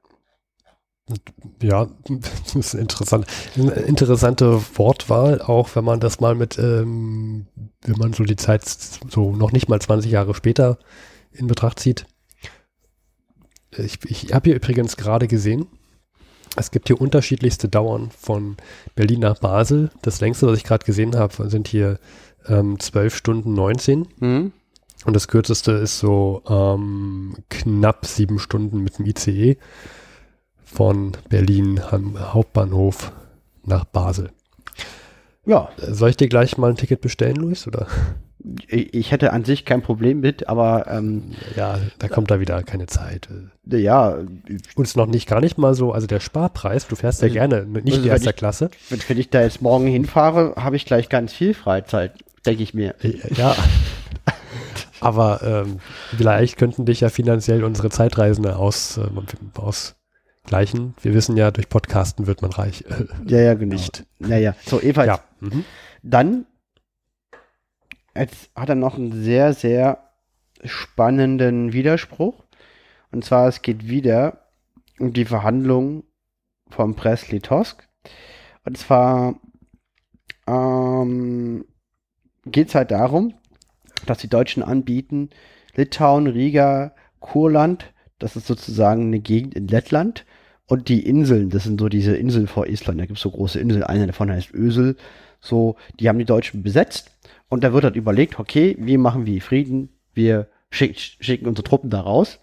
Ja, [laughs] das ist interessant. Eine interessante Wortwahl, auch wenn man das mal mit, ähm, wenn man so die Zeit so noch nicht mal 20 Jahre später in Betracht zieht. Ich, ich habe hier übrigens gerade gesehen, es gibt hier unterschiedlichste Dauern von Berlin nach Basel. Das längste, was ich gerade gesehen habe, sind hier ähm, 12 Stunden 19. Mhm. Und das kürzeste ist so ähm, knapp sieben Stunden mit dem ICE von Berlin am Hauptbahnhof nach Basel. Ja. Soll ich dir gleich mal ein Ticket bestellen, Luis, oder?
ich hätte an sich kein Problem mit, aber ähm,
ja, da kommt da wieder keine Zeit.
Ja.
Und es noch nicht gar nicht mal so, also der Sparpreis, du fährst ja also, gerne, nicht also in erster
ich,
Klasse.
Wenn, wenn, ich da jetzt morgen hinfahre, habe ich gleich ganz viel Freizeit, denke ich mir.
Ja. [laughs] aber ähm, vielleicht könnten dich ja finanziell unsere Zeitreisende aus, äh, ausgleichen. Wir wissen ja, durch Podcasten wird man reich. [laughs]
ja, ja, genau. Nicht. Naja, so Eva. Ja. Mhm. Dann Jetzt hat er noch einen sehr, sehr spannenden Widerspruch. Und zwar, es geht wieder um die Verhandlungen vom Presley Tosk. Und zwar ähm, geht es halt darum, dass die Deutschen anbieten, Litauen, Riga, Kurland, das ist sozusagen eine Gegend in Lettland, und die Inseln, das sind so diese Inseln vor Island, da gibt es so große Inseln, eine davon heißt Ösel, so, die haben die Deutschen besetzt und da wird halt überlegt, okay, wie machen wir Frieden? Wir schick, schicken unsere Truppen da raus.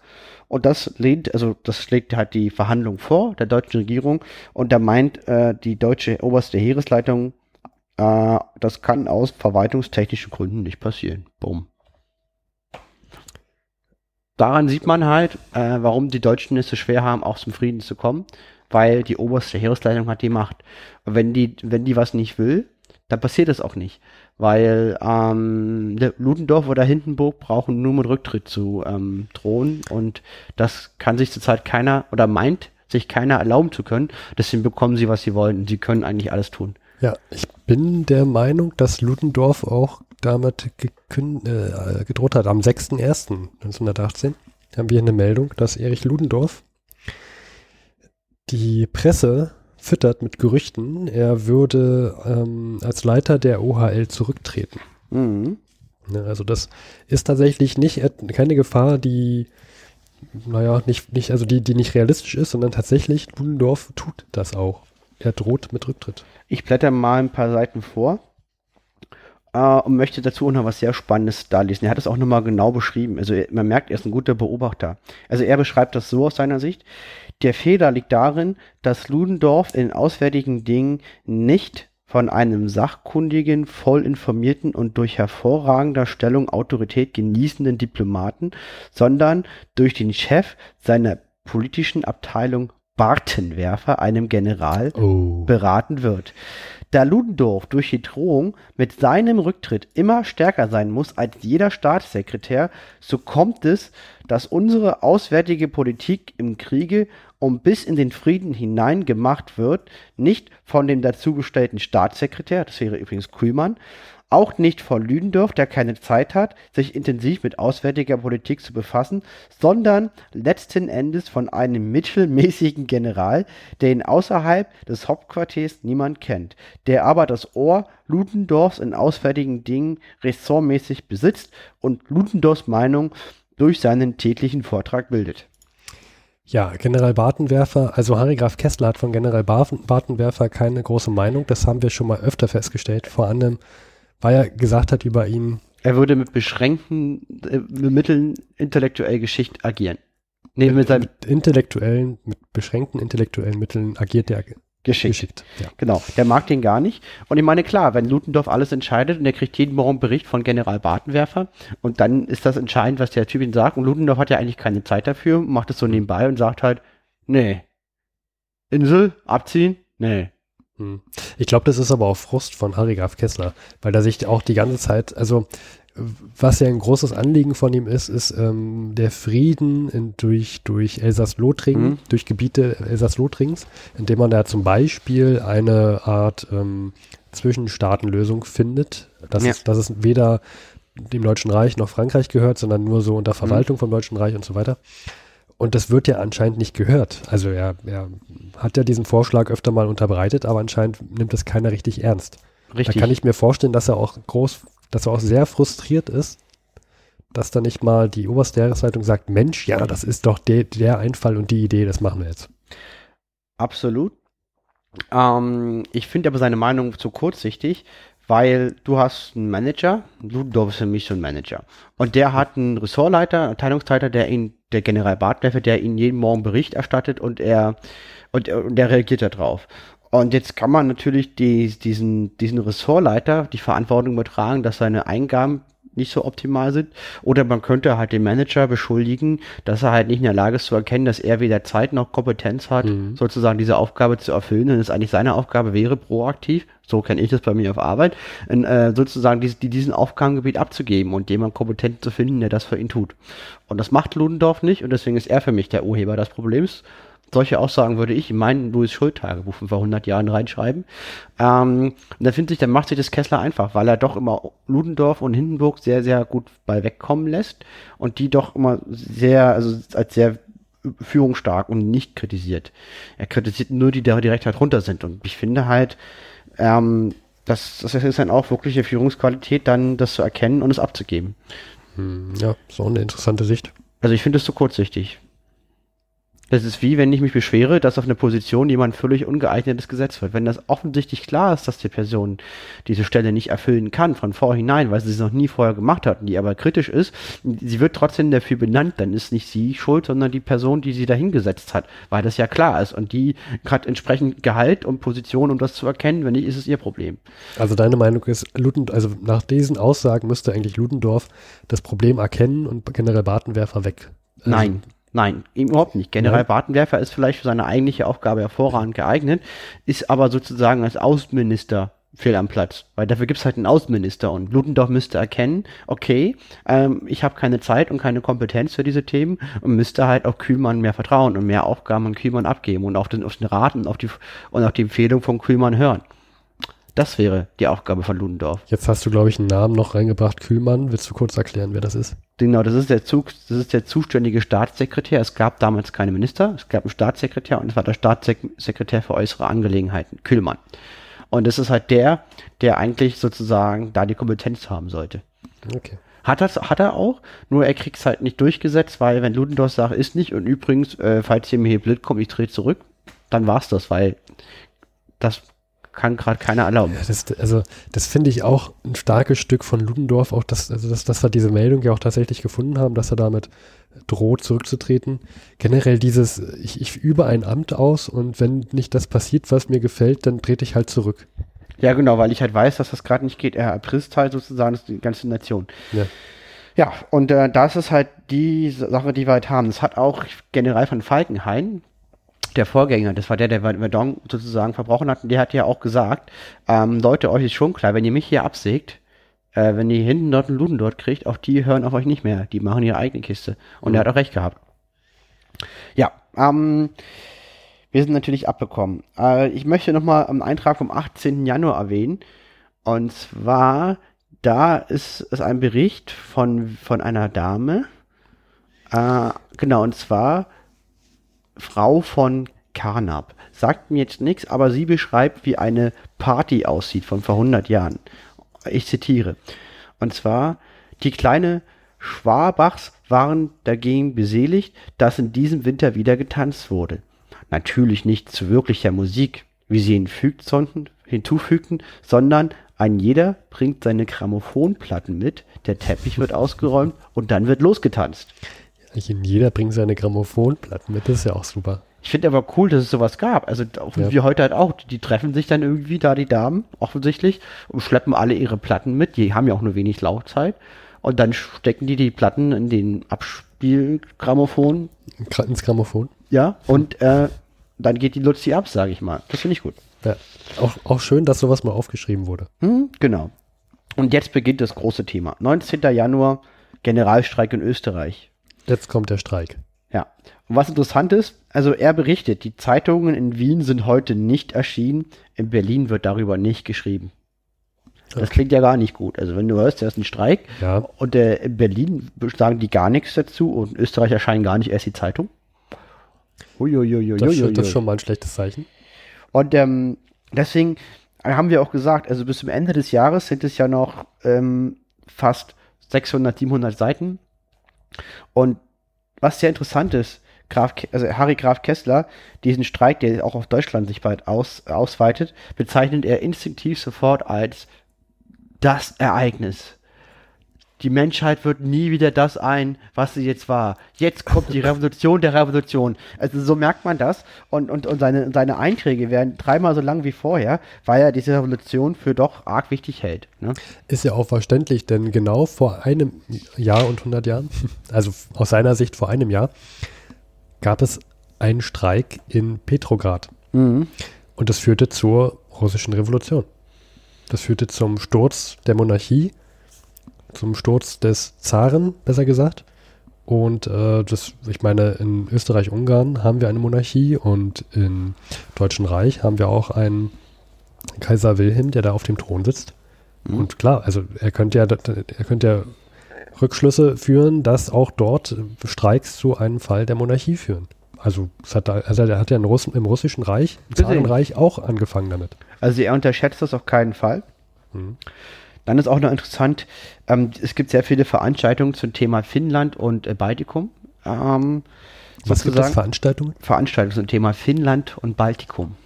Und das lehnt, also das schlägt halt die Verhandlung vor der deutschen Regierung. Und da meint äh, die deutsche oberste Heeresleitung, äh, das kann aus verwaltungstechnischen Gründen nicht passieren. Bumm. Daran sieht man halt, äh, warum die Deutschen es so schwer haben, auch zum Frieden zu kommen, weil die oberste Heeresleitung hat die Macht. Wenn die, wenn die was nicht will, dann passiert es auch nicht weil ähm, Ludendorff oder Hindenburg brauchen nur mit Rücktritt zu ähm, drohen und das kann sich zurzeit keiner oder meint sich keiner erlauben zu können. Deswegen bekommen sie, was sie wollen. Sie können eigentlich alles tun.
Ja, ich bin der Meinung, dass Ludendorff auch damit äh, gedroht hat. Am 6.1.1918 haben wir eine Meldung, dass Erich Ludendorff die Presse füttert mit Gerüchten, er würde ähm, als Leiter der OHL zurücktreten. Mhm. Ja, also das ist tatsächlich nicht keine Gefahr, die naja, nicht, nicht, also die, die nicht realistisch ist, sondern tatsächlich, Ludendorff tut das auch. Er droht mit Rücktritt.
Ich blätter mal ein paar Seiten vor äh, und möchte dazu auch noch was sehr Spannendes da lesen. Er hat es auch nochmal genau beschrieben. Also man merkt, er ist ein guter Beobachter. Also er beschreibt das so aus seiner Sicht. Der Fehler liegt darin, dass Ludendorff in auswärtigen Dingen nicht von einem sachkundigen, voll informierten und durch hervorragender Stellung Autorität genießenden Diplomaten, sondern durch den Chef seiner politischen Abteilung Bartenwerfer, einem General, oh. beraten wird. Da Ludendorff durch die Drohung mit seinem Rücktritt immer stärker sein muss als jeder Staatssekretär, so kommt es, dass unsere auswärtige Politik im Kriege um bis in den Frieden hinein gemacht wird, nicht von dem dazugestellten Staatssekretär, das wäre übrigens Kuhlmann, auch nicht von Lüdendorff, der keine Zeit hat, sich intensiv mit auswärtiger Politik zu befassen, sondern letzten Endes von einem mittelmäßigen General, den außerhalb des Hauptquartiers niemand kennt, der aber das Ohr Ludendorffs in auswärtigen Dingen ressortmäßig besitzt und Ludendorffs Meinung durch seinen täglichen Vortrag bildet.
Ja, General Bartenwerfer, also Harry Graf Kessler hat von General Bartenwerfer keine große Meinung. Das haben wir schon mal öfter festgestellt. Vor allem, weil er gesagt hat über ihn.
Er würde mit beschränkten äh, Mitteln intellektuell geschickt agieren. Nee, mit, mit, mit
intellektuellen, mit beschränkten intellektuellen Mitteln agiert er
geschickt. geschickt ja. Genau, der mag den gar nicht. Und ich meine, klar, wenn Ludendorff alles entscheidet und er kriegt jeden Morgen Bericht von General Bartenwerfer und dann ist das entscheidend, was der Typ ihm sagt. Und Ludendorff hat ja eigentlich keine Zeit dafür, macht es so nebenbei und sagt halt, nee, Insel, abziehen, nee.
Hm. Ich glaube, das ist aber auch Frust von Harry Graf Kessler, weil er sich auch die ganze Zeit, also was ja ein großes Anliegen von ihm ist, ist ähm, der Frieden in, durch, durch Elsass-Lothringen, mhm. durch Gebiete Elsass-Lothrings, indem man da zum Beispiel eine Art ähm, Zwischenstaatenlösung findet, dass, ja. es, dass es weder dem Deutschen Reich noch Frankreich gehört, sondern nur so unter Verwaltung mhm. vom Deutschen Reich und so weiter. Und das wird ja anscheinend nicht gehört. Also er, er hat ja diesen Vorschlag öfter mal unterbreitet, aber anscheinend nimmt es keiner richtig ernst. Richtig. Da kann ich mir vorstellen, dass er auch groß dass er auch sehr frustriert ist, dass da nicht mal die oberste Jahreszeitung sagt, Mensch, ja, das ist doch de der Einfall und die Idee, das machen wir jetzt.
Absolut. Ähm, ich finde aber seine Meinung zu kurzsichtig, weil du hast einen Manager, Ludendorff ist für mich so ein Manager. Und der hat einen Ressortleiter, Abteilungsleiter, der ihn, der General Bartleffe, der ihn jeden Morgen Bericht erstattet und er, und, und der reagiert darauf. Und jetzt kann man natürlich die, diesen, diesen Ressortleiter die Verantwortung übertragen, dass seine Eingaben nicht so optimal sind. Oder man könnte halt den Manager beschuldigen, dass er halt nicht in der Lage ist zu erkennen, dass er weder Zeit noch Kompetenz hat, mhm. sozusagen diese Aufgabe zu erfüllen. Und es eigentlich seine Aufgabe wäre, proaktiv, so kenne ich das bei mir auf Arbeit, in, äh, sozusagen die, die diesen Aufgabengebiet abzugeben und jemand kompetent zu finden, der das für ihn tut. Und das macht Ludendorff nicht und deswegen ist er für mich der Urheber des Problems solche Aussagen würde ich in mein Louis Schuld-Tagebuch von vor 100 Jahren reinschreiben. Ähm, und da findet sich, dann macht sich das Kessler einfach, weil er doch immer Ludendorff und Hindenburg sehr, sehr gut bei wegkommen lässt und die doch immer sehr, also als sehr führungsstark und nicht kritisiert. Er kritisiert nur die, die direkt halt runter sind. Und ich finde halt, ähm, das, das ist dann auch wirkliche Führungsqualität, dann das zu erkennen und es abzugeben.
Hm, ja, so eine interessante Sicht.
Also ich finde es zu kurzsichtig. Das ist wie, wenn ich mich beschwere, dass auf eine Position jemand völlig ungeeignetes gesetzt wird. Wenn das offensichtlich klar ist, dass die Person diese Stelle nicht erfüllen kann von vorhinein, weil sie es noch nie vorher gemacht hat und die aber kritisch ist, sie wird trotzdem dafür benannt, dann ist nicht sie schuld, sondern die Person, die sie dahingesetzt hat, weil das ja klar ist. Und die hat entsprechend Gehalt und Position, um das zu erkennen. Wenn nicht, ist es ihr Problem.
Also deine Meinung ist, Ludend, also nach diesen Aussagen müsste eigentlich Ludendorff das Problem erkennen und generell Bartenwerfer weg.
Also Nein, Nein, überhaupt nicht. General Bartenwerfer ist vielleicht für seine eigentliche Aufgabe hervorragend geeignet, ist aber sozusagen als Außenminister fehl am Platz, weil dafür gibt es halt einen Außenminister und Ludendorff müsste erkennen, okay, ähm, ich habe keine Zeit und keine Kompetenz für diese Themen und müsste halt auch Kühlmann mehr vertrauen und mehr Aufgaben an Kühlmann abgeben und auf den, auf den Rat und auf die, und auf die Empfehlung von Kühlmann hören. Das wäre die Aufgabe von Ludendorff.
Jetzt hast du, glaube ich, einen Namen noch reingebracht, Kühlmann. Willst du kurz erklären, wer das ist?
Genau, das ist der Zug, das ist der zuständige Staatssekretär. Es gab damals keine Minister, es gab einen Staatssekretär und es war der Staatssekretär für äußere Angelegenheiten, Kühlmann. Und das ist halt der, der eigentlich sozusagen da die Kompetenz haben sollte. Okay. Hat, das, hat er auch, nur er kriegt es halt nicht durchgesetzt, weil wenn Ludendorff sagt, ist nicht und übrigens, äh, falls ihr mir hier blöd kommt, ich drehe zurück, dann war's das, weil das kann gerade keiner erlauben.
Ja, das, also das finde ich auch ein starkes Stück von Ludendorff, auch das, also das, dass wir diese Meldung ja auch tatsächlich gefunden haben, dass er damit droht zurückzutreten. Generell dieses, ich, ich übe ein Amt aus und wenn nicht das passiert, was mir gefällt, dann trete ich halt zurück.
Ja, genau, weil ich halt weiß, dass das gerade nicht geht. Er erpresst halt sozusagen das die ganze Nation. Ja. Ja, und äh, das ist halt die Sache, die wir halt haben. Es hat auch General von Falkenhayn, der Vorgänger, das war der, der Verdon sozusagen verbrochen hat, und der hat ja auch gesagt, ähm, Leute, euch ist schon klar, wenn ihr mich hier absägt, äh, wenn ihr hinten dort einen Luden dort kriegt, auch die hören auf euch nicht mehr, die machen ihre eigene Kiste. Und mhm. er hat auch recht gehabt. Ja, ähm, wir sind natürlich abbekommen. Äh, ich möchte nochmal einen Eintrag vom 18. Januar erwähnen. Und zwar, da ist es ein Bericht von, von einer Dame. Äh, genau, und zwar Frau von Carnap. Sagt mir jetzt nichts, aber sie beschreibt, wie eine Party aussieht von vor 100 Jahren. Ich zitiere. Und zwar, die kleine Schwabachs waren dagegen beseligt, dass in diesem Winter wieder getanzt wurde. Natürlich nicht zu wirklicher Musik, wie sie hinzufügten, sondern ein jeder bringt seine Grammophonplatten mit, der Teppich wird ausgeräumt und dann wird losgetanzt.
Jeder bringt seine Grammophonplatten mit, das ist ja auch super.
Ich finde aber cool, dass es sowas gab. Also ja. wie heute halt auch. Die treffen sich dann irgendwie da, die Damen, offensichtlich, und schleppen alle ihre Platten mit. Die haben ja auch nur wenig Laufzeit. Und dann stecken die die Platten in den Abspielgrammophon.
Ins Grammophon?
Ja, und äh, dann geht die Luzi ab, sage ich mal. Das finde ich gut.
Ja, auch, auch schön, dass sowas mal aufgeschrieben wurde.
Hm, genau. Und jetzt beginnt das große Thema. 19. Januar, Generalstreik in Österreich.
Jetzt kommt der Streik.
Ja. Und was interessant ist, also er berichtet, die Zeitungen in Wien sind heute nicht erschienen, in Berlin wird darüber nicht geschrieben. Das okay. klingt ja gar nicht gut. Also wenn du hörst, da ist ein Streik
ja.
und äh, in Berlin sagen die gar nichts dazu und in Österreich erscheinen gar nicht erst die Zeitung.
Uiuiuiui. Das, das ist schon mal ein schlechtes Zeichen.
Und ähm, deswegen haben wir auch gesagt, also bis zum Ende des Jahres sind es ja noch ähm, fast 600, 700 Seiten. Und was sehr interessant ist, Graf, also Harry Graf Kessler, diesen Streik, der auch auf Deutschland sich bald aus, ausweitet, bezeichnet er instinktiv sofort als das Ereignis. Die Menschheit wird nie wieder das ein, was sie jetzt war. Jetzt kommt die [laughs] Revolution der Revolution. Also so merkt man das. Und, und, und seine, seine Einträge werden dreimal so lang wie vorher, weil er diese Revolution für doch arg wichtig hält. Ne?
Ist ja auch verständlich, denn genau vor einem Jahr und 100 Jahren, [laughs] also aus seiner Sicht vor einem Jahr, gab es einen Streik in Petrograd. Mhm. Und das führte zur russischen Revolution. Das führte zum Sturz der Monarchie, zum Sturz des Zaren, besser gesagt. Und äh, das, ich meine, in Österreich-Ungarn haben wir eine Monarchie und im Deutschen Reich haben wir auch einen Kaiser Wilhelm, der da auf dem Thron sitzt. Mhm. Und klar, also er könnte ja, er könnte ja Rückschlüsse führen, dass auch dort Streiks zu einem Fall der Monarchie führen. Also, hat, also er hat ja Russ im Russischen Reich, im Zarenreich auch angefangen damit.
Also er unterschätzt das auf keinen Fall. Mhm. Dann ist auch noch interessant, ähm, es gibt sehr viele Veranstaltungen zum Thema Finnland und äh, Baltikum. Ähm,
Was gibt es Veranstaltungen?
Veranstaltungen zum Thema Finnland und Baltikum.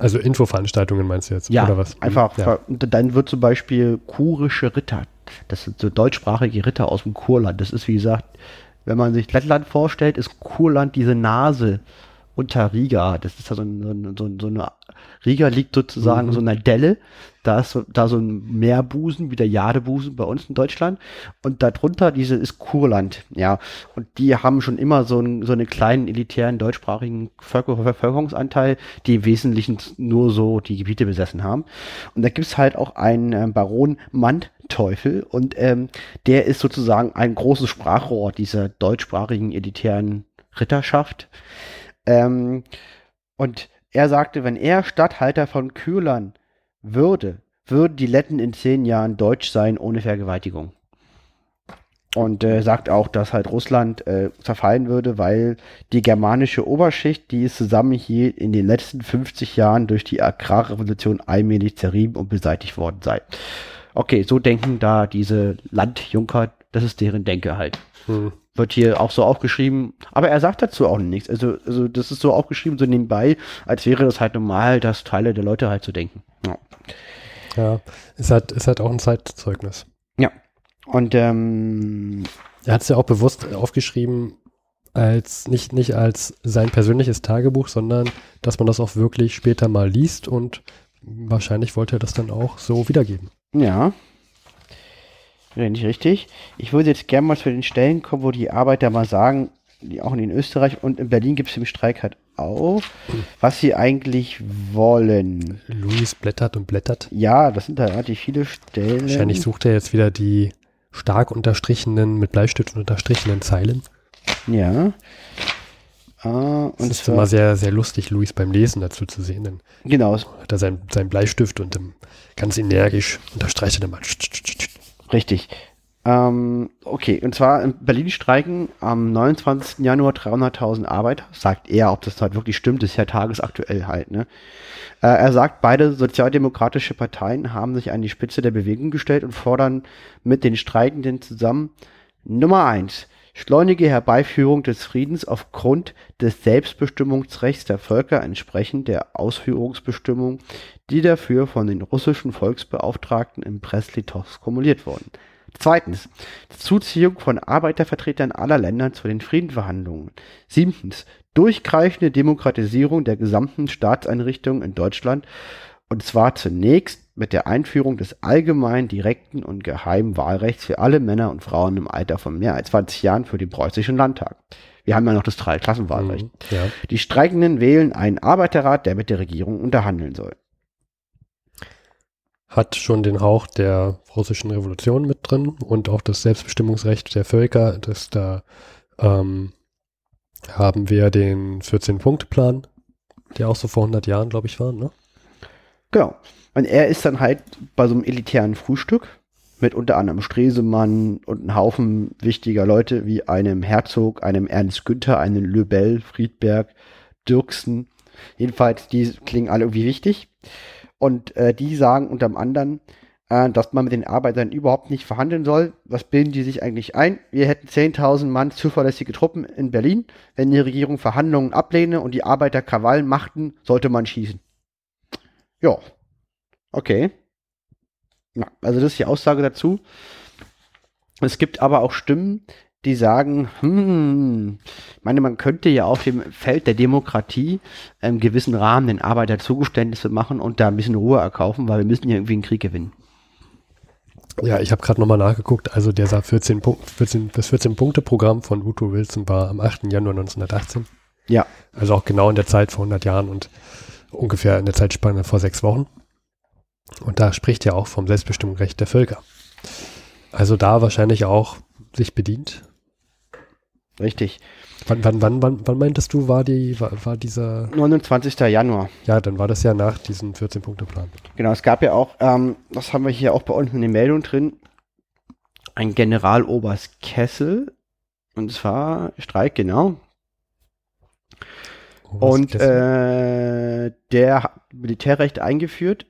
Also Infoveranstaltungen meinst du jetzt?
Ja,
oder was?
einfach. Ja. Dann wird zum Beispiel kurische Ritter. Das sind so deutschsprachige Ritter aus dem Kurland. Das ist, wie gesagt, wenn man sich Lettland vorstellt, ist Kurland diese Nase unter Riga. Das ist ja so, ein, so, so eine, Riga liegt sozusagen mhm. so einer Delle. Da ist so, da so ein Meerbusen, wie der Jadebusen bei uns in Deutschland. Und darunter diese ist Kurland, ja. Und die haben schon immer so, ein, so einen kleinen elitären deutschsprachigen Völker Bevölkerungsanteil, die im Wesentlichen nur so die Gebiete besessen haben. Und da gibt's halt auch einen äh, Baron Manteuffel und ähm, der ist sozusagen ein großes Sprachrohr dieser deutschsprachigen elitären Ritterschaft. Ähm, und er sagte, wenn er Statthalter von Kürlern würde, würden die Letten in zehn Jahren deutsch sein ohne Vergewaltigung. Und äh, sagt auch, dass halt Russland äh, zerfallen würde, weil die germanische Oberschicht, die es zusammenhielt, in den letzten 50 Jahren durch die Agrarrevolution allmählich zerrieben und beseitigt worden sei. Okay, so denken da diese Landjunker, das ist deren Denke halt. Hm wird hier auch so aufgeschrieben, aber er sagt dazu auch nichts. Also, also das ist so aufgeschrieben, so nebenbei, als wäre das halt normal, dass Teile der Leute halt so denken.
Ja, ja ist, halt, ist halt auch ein Zeitzeugnis.
Ja. Und ähm,
er hat es ja auch bewusst aufgeschrieben, als nicht, nicht als sein persönliches Tagebuch, sondern dass man das auch wirklich später mal liest und wahrscheinlich wollte er das dann auch so wiedergeben.
Ja, nicht richtig. Ich würde jetzt gerne mal zu den Stellen kommen, wo die Arbeiter mal sagen, die auch in Österreich und in Berlin gibt es im Streik halt auch, was sie eigentlich wollen.
Luis blättert und blättert.
Ja, das sind da relativ viele Stellen.
Wahrscheinlich sucht er jetzt wieder die stark unterstrichenen, mit Bleistift unterstrichenen Zeilen.
Ja.
Ah, und das ist immer sehr, sehr lustig, Luis beim Lesen dazu zu sehen. Denn
genau.
Hat er seinen sein Bleistift und ganz energisch unterstreicht er mal.
Richtig. Ähm, okay, und zwar in Berlin streiken am 29. Januar 300.000 Arbeiter. Sagt er, ob das halt wirklich stimmt, ist ja tagesaktuell halt. Ne? Äh, er sagt, beide sozialdemokratische Parteien haben sich an die Spitze der Bewegung gestellt und fordern mit den Streikenden zusammen Nummer 1. Schleunige Herbeiführung des Friedens aufgrund des Selbstbestimmungsrechts der Völker entsprechend der Ausführungsbestimmungen, die dafür von den russischen Volksbeauftragten in Brest-Litovsk formuliert wurden. Zweitens. Zuziehung von Arbeitervertretern aller Länder zu den Friedensverhandlungen. Siebtens. Durchgreifende Demokratisierung der gesamten Staatseinrichtungen in Deutschland und zwar zunächst mit der Einführung des allgemeinen, direkten und geheimen Wahlrechts für alle Männer und Frauen im Alter von mehr als 20 Jahren für den preußischen Landtag. Wir haben ja noch das Dreiklassenwahlrecht. Mhm, ja. Die Streikenden wählen einen Arbeiterrat, der mit der Regierung unterhandeln soll.
Hat schon den Hauch der russischen Revolution mit drin und auch das Selbstbestimmungsrecht der Völker. Das da ähm, haben wir den 14-Punkte-Plan, der auch so vor 100 Jahren, glaube ich, war, ne?
Genau. Und er ist dann halt bei so einem elitären Frühstück mit unter anderem Stresemann und einem Haufen wichtiger Leute wie einem Herzog, einem Ernst Günther, einem Löbel, Friedberg, Dirksen. Jedenfalls, die klingen alle irgendwie wichtig. Und äh, die sagen unter anderem, äh, dass man mit den Arbeitern überhaupt nicht verhandeln soll. Was bilden die sich eigentlich ein? Wir hätten 10.000 Mann zuverlässige Truppen in Berlin. Wenn die Regierung Verhandlungen ablehne und die Arbeiter Krawall machten, sollte man schießen. Ja. Okay. Ja, also das ist die Aussage dazu. Es gibt aber auch Stimmen, die sagen, hm, ich meine, man könnte ja auf dem Feld der Demokratie im gewissen Rahmen den Arbeiter Zugeständnisse machen und da ein bisschen Ruhe erkaufen, weil wir müssen ja irgendwie einen Krieg gewinnen.
Ja, ich habe gerade nochmal nachgeguckt. Also der 14 Punkt, 14, das 14-Punkte-Programm von Woodrow Wilson war am 8. Januar 1918.
Ja.
Also auch genau in der Zeit vor 100 Jahren und ungefähr in der Zeitspanne vor sechs Wochen. Und da spricht ja auch vom Selbstbestimmungsrecht der Völker. Also da wahrscheinlich auch sich bedient.
Richtig.
Wann, wann, wann, wann, wann meintest du, war, die, war, war dieser.
29. Januar.
Ja, dann war das ja nach diesem 14-Punkte-Plan.
Genau, es gab ja auch, ähm, das haben wir hier auch bei uns in den Meldungen drin, ein Generaloberst Kessel. Und zwar Streik, genau. Und äh, der hat Militärrecht eingeführt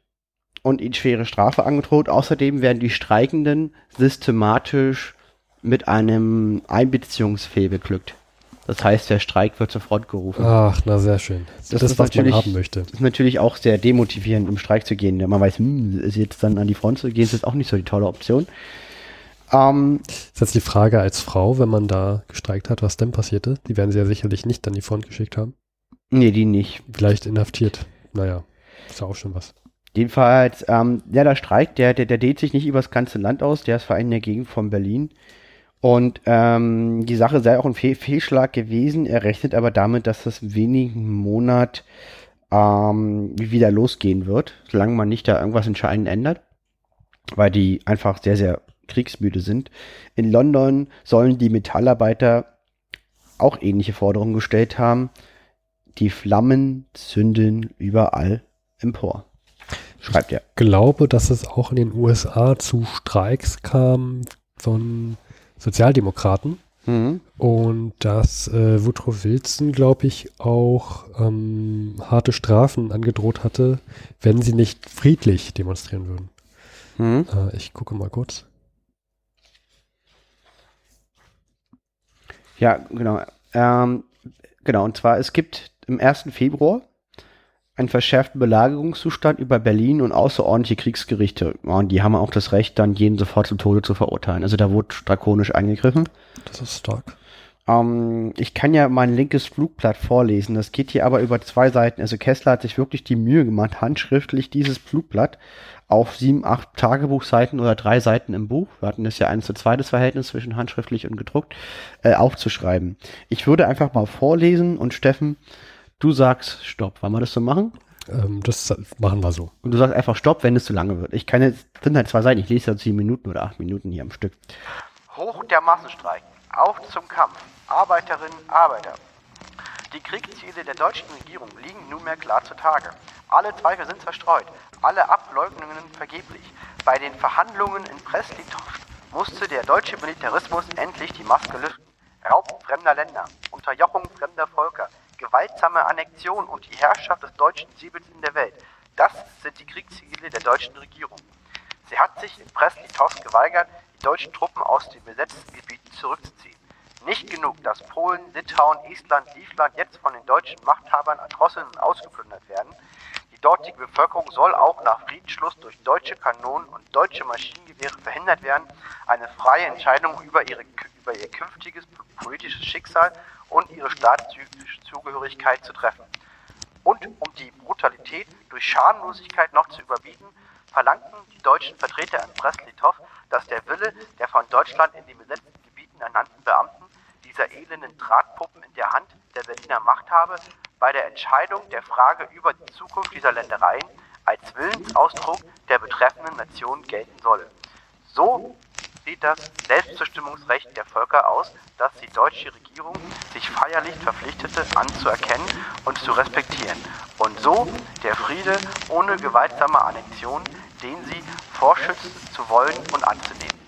und ihnen schwere Strafe angedroht. Außerdem werden die Streikenden systematisch mit einem Einbeziehungsfehl beglückt. Das heißt, der Streik wird zur Front gerufen.
Ach, na sehr schön.
Das, das ist was man haben möchte. Das ist natürlich auch sehr demotivierend, im Streik zu gehen. Man weiß, hm, ist jetzt dann an die Front zu gehen, ist das auch nicht so die tolle Option.
Ähm, ist jetzt die Frage als Frau, wenn man da gestreikt hat, was denn passierte? Die werden sie ja sicherlich nicht an die Front geschickt haben.
Nee, die nicht.
Vielleicht inhaftiert. Naja, ist ja auch schon was.
Jedenfalls, ähm, ja, der Streik, der, der, der dehnt sich nicht übers ganze Land aus, der ist vor allem in der Gegend von Berlin. Und ähm, die Sache sei auch ein Fehl Fehlschlag gewesen. Er rechnet aber damit, dass das wenigen Monat ähm, wieder losgehen wird, solange man nicht da irgendwas entscheidend ändert, weil die einfach sehr, sehr kriegsmüde sind. In London sollen die Metallarbeiter auch ähnliche Forderungen gestellt haben. Die Flammen zünden überall empor. Schreibt er.
Ich glaube, dass es auch in den USA zu Streiks kam von Sozialdemokraten. Mhm. Und dass äh, Woodrow Wilson, glaube ich, auch ähm, harte Strafen angedroht hatte, wenn sie nicht friedlich demonstrieren würden. Mhm. Äh, ich gucke mal kurz.
Ja, genau. Ähm, genau, und zwar, es gibt im 1. Februar einen verschärften Belagerungszustand über Berlin und außerordentliche Kriegsgerichte. Und die haben auch das Recht, dann jeden sofort zum Tode zu verurteilen. Also da wurde drakonisch eingegriffen.
Das ist stark.
Ähm, ich kann ja mein linkes Flugblatt vorlesen. Das geht hier aber über zwei Seiten. Also Kessler hat sich wirklich die Mühe gemacht, handschriftlich dieses Flugblatt auf sieben, acht Tagebuchseiten oder drei Seiten im Buch, wir hatten das ja ein zu zweites Verhältnis zwischen handschriftlich und gedruckt, äh, aufzuschreiben. Ich würde einfach mal vorlesen und Steffen, du sagst Stopp. Wollen wir das so machen?
Ähm, das machen wir so.
Und du sagst einfach Stopp, wenn es zu lange wird. Ich kann jetzt, sind halt zwei Seiten, ich lese ja sieben Minuten oder acht Minuten hier am Stück. Hoch der Massenstreiken, auf zum Kampf, Arbeiterinnen, Arbeiter. Die Kriegsziele der deutschen Regierung liegen nunmehr klar zutage. Alle Zweifel sind zerstreut, alle Ableugnungen vergeblich. Bei den Verhandlungen in Brest-Litovsk musste der deutsche Militarismus endlich die Maske lüften. Raub fremder Länder, Unterjochung fremder Völker, gewaltsame Annexion und die Herrschaft des deutschen Siebels in der Welt. Das sind die Kriegsziele der deutschen Regierung. Sie hat sich in Brest-Litovsk geweigert, die deutschen Truppen aus den besetzten Gebieten zurückzuziehen. Nicht genug, dass Polen, Litauen, Estland, Livland jetzt von den deutschen Machthabern erdrosselt und ausgeplündert werden. Die dortige Bevölkerung soll auch nach Friedensschluss durch deutsche Kanonen und deutsche Maschinengewehre verhindert werden, eine freie Entscheidung über, ihre, über ihr künftiges politisches Schicksal und ihre Staatszugehörigkeit zu treffen. Und um die Brutalität durch Schamlosigkeit noch zu überbieten, verlangten die deutschen Vertreter in Brest-Litov, dass der Wille der von Deutschland in den besetzten Gebieten ernannten Beamten dieser elenden Drahtpuppen in der Hand der Berliner Machthabe bei der Entscheidung der Frage über die Zukunft dieser Ländereien als Willensausdruck der betreffenden Nation gelten solle. So sieht das Selbstbestimmungsrecht der Völker aus, das die deutsche Regierung sich feierlich verpflichtete anzuerkennen und zu respektieren. Und so der Friede ohne gewaltsame Annexion, den sie vorschützen zu wollen und anzunehmen.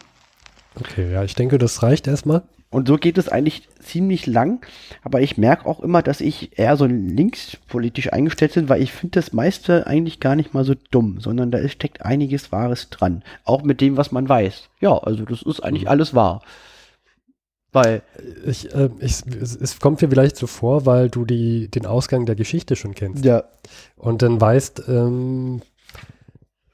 Okay, ja, ich denke, das reicht erstmal.
Und so geht es eigentlich ziemlich lang. Aber ich merke auch immer, dass ich eher so linkspolitisch eingestellt bin, weil ich finde das meiste eigentlich gar nicht mal so dumm, sondern da steckt einiges Wahres dran. Auch mit dem, was man weiß. Ja, also das ist eigentlich mhm. alles wahr.
Weil ich, äh, ich, es, es, kommt mir vielleicht so vor, weil du die, den Ausgang der Geschichte schon kennst.
Ja.
Und dann weißt, ähm,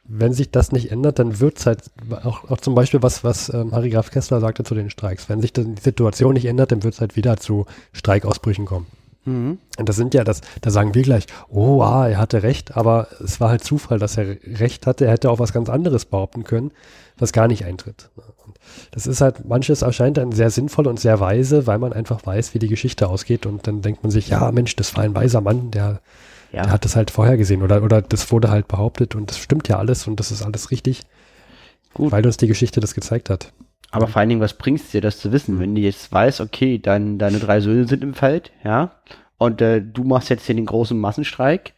wenn sich das nicht ändert, dann wird es halt auch, auch zum Beispiel was, was ähm, Harry Graf Kessler sagte zu den Streiks. Wenn sich die Situation nicht ändert, dann wird es halt wieder zu Streikausbrüchen kommen. Mhm. Und das sind ja das, da sagen wir gleich, oh, ah, er hatte recht, aber es war halt Zufall, dass er recht hatte. Er hätte auch was ganz anderes behaupten können, was gar nicht eintritt. Und das ist halt, manches erscheint dann sehr sinnvoll und sehr weise, weil man einfach weiß, wie die Geschichte ausgeht. Und dann denkt man sich, ja, Mensch, das war ein weiser Mann, der ja. Der hat das halt vorher gesehen oder, oder das wurde halt behauptet und das stimmt ja alles und das ist alles richtig. Gut. Weil uns die Geschichte das gezeigt hat.
Aber vor allen Dingen, was bringt es dir, das zu wissen, wenn du jetzt weißt, okay, dein, deine drei Söhne sind im Feld, ja, und äh, du machst jetzt hier den großen Massenstreik,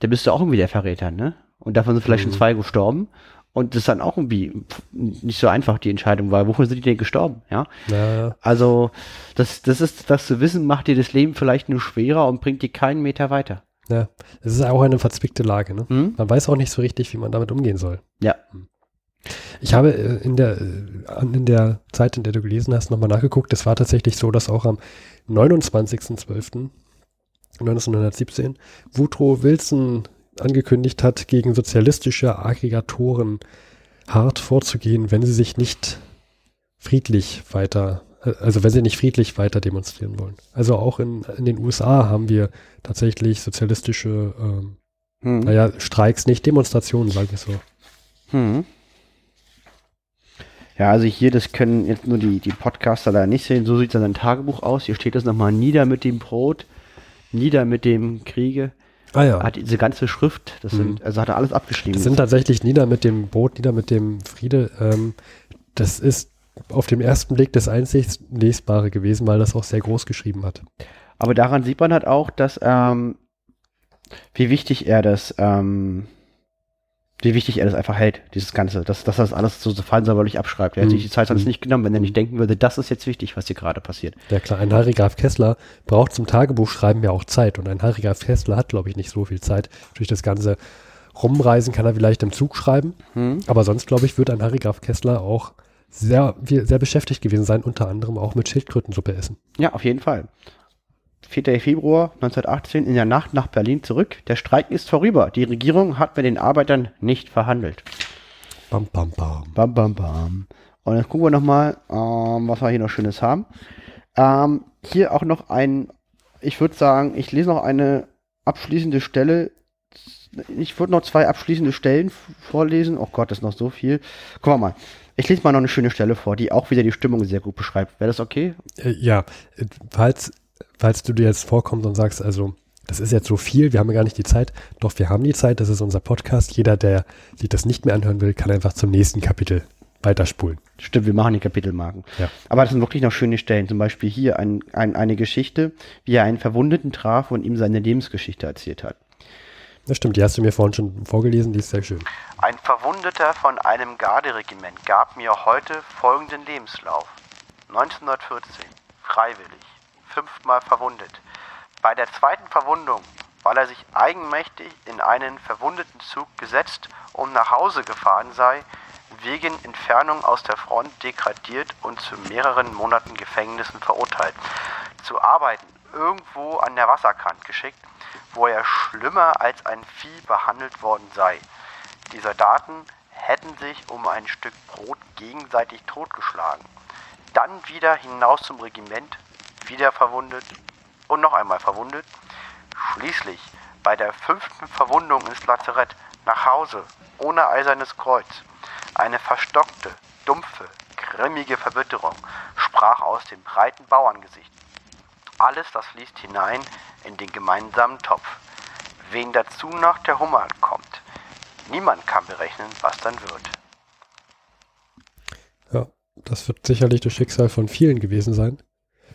dann bist du auch irgendwie der Verräter, ne? Und davon sind vielleicht mhm. schon zwei gestorben. Und das ist dann auch irgendwie nicht so einfach, die Entscheidung, weil wofür sind die denn gestorben, ja? ja. Also, das, das ist, das zu wissen, macht dir das Leben vielleicht nur schwerer und bringt dir keinen Meter weiter.
Ja, es ist auch eine verzwickte Lage. Ne? Mhm. Man weiß auch nicht so richtig, wie man damit umgehen soll.
Ja.
Ich habe äh, in der, äh, in der Zeit, in der du gelesen hast, nochmal nachgeguckt. Es war tatsächlich so, dass auch am 29.12.1917 Woodrow Wilson angekündigt hat, gegen sozialistische Aggregatoren hart vorzugehen, wenn sie sich nicht friedlich weiter also wenn sie nicht friedlich weiter demonstrieren wollen. Also auch in, in den USA haben wir tatsächlich sozialistische, ähm, hm. naja, Streiks, nicht Demonstrationen, sagen wir so. Hm.
Ja, also hier, das können jetzt nur die, die Podcaster da nicht sehen. So sieht sein Tagebuch aus. Hier steht das nochmal nieder mit dem Brot, nieder mit dem Kriege.
Ah ja.
Hat diese ganze Schrift, das mhm. sind, also hat er alles abgeschrieben.
Das sind tatsächlich nieder mit dem Brot, nieder mit dem Friede. Ähm, das ist auf dem ersten Blick das einzig Lesbare gewesen, weil das auch sehr groß geschrieben hat.
Aber daran sieht man halt auch, dass ähm, wie wichtig er das, ähm, wie wichtig er das einfach hält, dieses Ganze, dass, dass das alles so feinsäuberlich abschreibt. Er hätte mhm. sich die Zeit sonst mhm. nicht genommen, wenn er nicht denken würde, das ist jetzt wichtig, was hier gerade passiert.
Ja klar, ein Harry Graf Kessler braucht zum Tagebuchschreiben ja auch Zeit und ein Harry Graf Kessler hat, glaube ich, nicht so viel Zeit. Durch das ganze Rumreisen kann er vielleicht im Zug schreiben, mhm. aber sonst, glaube ich, wird ein Harry Graf Kessler auch sehr, sehr beschäftigt gewesen sein, unter anderem auch mit Schildkrötensuppe essen.
Ja, auf jeden Fall. 4. Februar 1918 in der Nacht nach Berlin zurück. Der Streik ist vorüber. Die Regierung hat mit den Arbeitern nicht verhandelt.
Bam, bam, bam.
Bam, bam, bam. Und jetzt gucken wir nochmal, ähm, was wir hier noch Schönes haben. Ähm, hier auch noch ein, ich würde sagen, ich lese noch eine abschließende Stelle. Ich würde noch zwei abschließende Stellen vorlesen. Oh Gott, das ist noch so viel. Gucken wir mal. Ich lese mal noch eine schöne Stelle vor, die auch wieder die Stimmung sehr gut beschreibt. Wäre das okay?
Äh, ja, falls, falls du dir jetzt vorkommst und sagst, also das ist jetzt so viel, wir haben ja gar nicht die Zeit. Doch, wir haben die Zeit, das ist unser Podcast. Jeder, der sich das nicht mehr anhören will, kann einfach zum nächsten Kapitel weiterspulen.
Stimmt, wir machen die Kapitelmarken.
Ja.
Aber das sind wirklich noch schöne Stellen. Zum Beispiel hier ein, ein, eine Geschichte, wie er einen Verwundeten traf und ihm seine Lebensgeschichte erzählt hat.
Das stimmt, die hast du mir vorhin schon vorgelesen, die ist sehr schön.
Ein Verwundeter von einem Garderegiment gab mir heute folgenden Lebenslauf. 1914, freiwillig, fünfmal verwundet. Bei der zweiten Verwundung, weil er sich eigenmächtig in einen verwundeten Zug gesetzt und nach Hause gefahren sei, wegen Entfernung aus der Front degradiert und zu mehreren Monaten Gefängnissen verurteilt. Zu arbeiten irgendwo an der Wasserkant geschickt, wo er schlimmer als ein Vieh behandelt worden sei. Die Soldaten hätten sich um ein Stück Brot gegenseitig totgeschlagen. Dann wieder hinaus zum Regiment, wieder verwundet und noch einmal verwundet. Schließlich bei der fünften Verwundung ins Lazarett nach Hause ohne eisernes Kreuz. Eine verstockte, dumpfe, grimmige Verbitterung sprach aus dem breiten Bauerngesicht. Alles das fließt hinein in den gemeinsamen Topf. Wen dazu noch der Hummer kommt, niemand kann berechnen, was dann wird.
Ja, das wird sicherlich das Schicksal von vielen gewesen sein.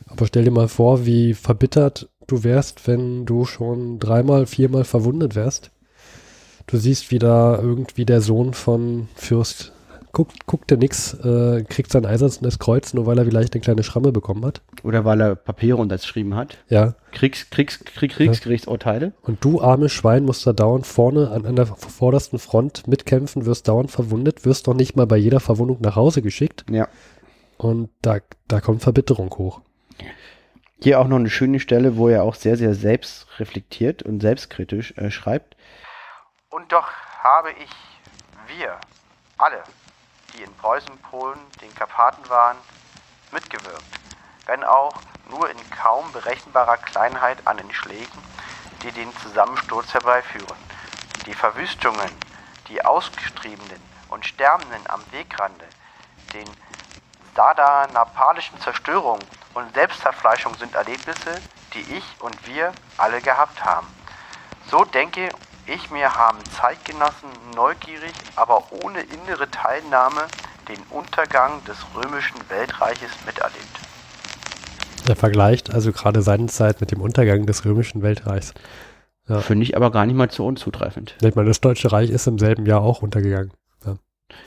Aber stell dir mal vor, wie verbittert du wärst, wenn du schon dreimal, viermal verwundet wärst. Du siehst, wie da irgendwie der Sohn von Fürst guckt, guckt er nix, äh, kriegt sein eisernes Kreuz, nur weil er vielleicht eine kleine Schramme bekommen hat.
Oder weil er Papiere unterschrieben hat.
Ja.
Kriegs, Kriegs, Krieg, Kriegsgerichtsurteile.
Und du, armes Schwein, musst da dauernd vorne an, an der vordersten Front mitkämpfen, wirst dauernd verwundet, wirst doch nicht mal bei jeder Verwundung nach Hause geschickt.
Ja.
Und da, da kommt Verbitterung hoch.
Hier auch noch eine schöne Stelle, wo er auch sehr, sehr selbstreflektiert und selbstkritisch äh, schreibt. Und doch habe ich, wir, alle, die in Preußen, Polen, den Karpaten waren, mitgewirkt, wenn auch nur in kaum berechenbarer Kleinheit an den Schlägen, die den Zusammensturz herbeiführen. Die Verwüstungen, die Ausgestriebenen und Sterbenden am Wegrande, den sardanapalischen Zerstörungen und Selbstzerfleischung sind Erlebnisse, die ich und wir alle gehabt haben. So denke ich mir, haben Zeitgenossen neugierig, aber ohne innere Teilnahme den Untergang des römischen Weltreiches miterlebt.
Er vergleicht also gerade seine Zeit mit dem Untergang des römischen Weltreichs.
Ja. Finde ich aber gar nicht mal so unzutreffend.
Ich meine, das Deutsche Reich ist im selben Jahr auch untergegangen.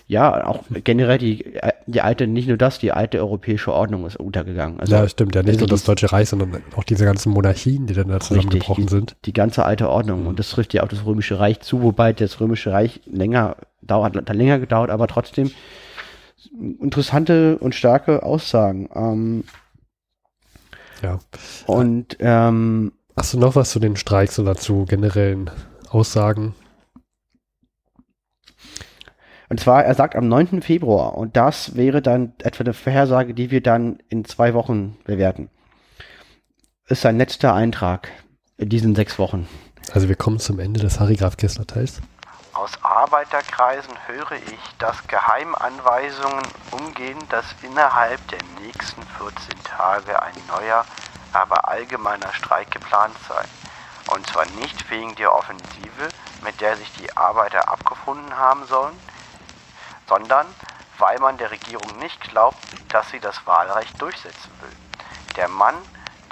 Ja, auch generell die, die alte, nicht nur das, die alte europäische Ordnung ist untergegangen.
Also, ja, stimmt, ja, nicht nur das Deutsche Reich, sondern auch diese ganzen Monarchien, die dann da zusammengebrochen sind.
Die ganze alte Ordnung. Und das trifft ja auch das Römische Reich zu, wobei das Römische Reich länger dauert, hat länger gedauert, aber trotzdem interessante und starke Aussagen. Ähm,
ja.
Und ähm,
hast du noch was zu den Streiks oder zu generellen Aussagen?
Und zwar, er sagt am 9. Februar, und das wäre dann etwa eine Vorhersage, die wir dann in zwei Wochen bewerten. Ist sein letzter Eintrag in diesen sechs Wochen.
Also wir kommen zum Ende des Harry Graf Kessler Teils.
Aus Arbeiterkreisen höre ich, dass Geheimanweisungen umgehen, dass innerhalb der nächsten 14 Tage ein neuer, aber allgemeiner Streik geplant sei. Und zwar nicht wegen der Offensive, mit der sich die Arbeiter abgefunden haben sollen, sondern weil man der Regierung nicht glaubt, dass sie das Wahlrecht durchsetzen will. Der Mann,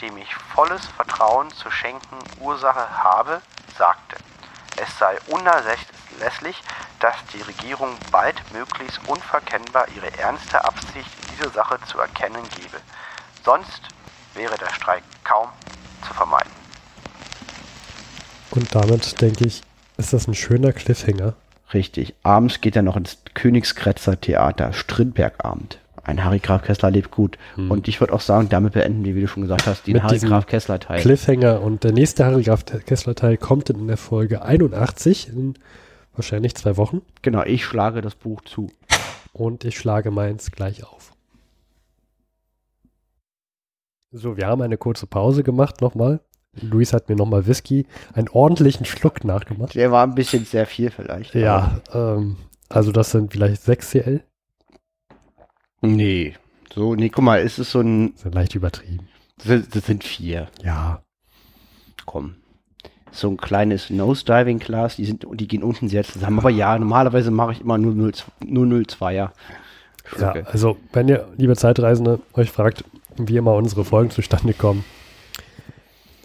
dem ich volles Vertrauen zu schenken Ursache habe, sagte, es sei unerlässlich, dass die Regierung bald möglichst unverkennbar ihre ernste Absicht in dieser Sache zu erkennen gebe. Sonst wäre der Streik kaum zu vermeiden.
Und damit denke ich, ist das ein schöner Cliffhanger
Richtig. Abends geht er noch ins Königskretzer Theater, Strindbergabend. Ein Harry Graf Kessler lebt gut. Hm. Und ich würde auch sagen, damit beenden wir, wie du schon gesagt hast, den Harry Graf Kessler Teil.
Cliffhanger und der nächste Harry Graf Kessler Teil kommt in der Folge 81 in wahrscheinlich zwei Wochen.
Genau, ich schlage das Buch zu.
Und ich schlage meins gleich auf. So, wir haben eine kurze Pause gemacht nochmal. Luis hat mir nochmal Whisky, einen ordentlichen Schluck nachgemacht.
Der war ein bisschen sehr viel vielleicht.
Ja, ähm, also das sind vielleicht 6 CL.
Nee, so, nee, guck mal, ist es so ein.
Das ist leicht übertrieben.
Das, das sind vier.
Ja.
Komm. So ein kleines Nose-Diving-Glas, die sind, die gehen unten sehr zusammen. Aber ja, normalerweise mache ich immer nur 0,02er.
Ja, also wenn ihr, liebe Zeitreisende, euch fragt, wie immer unsere Folgen zustande kommen,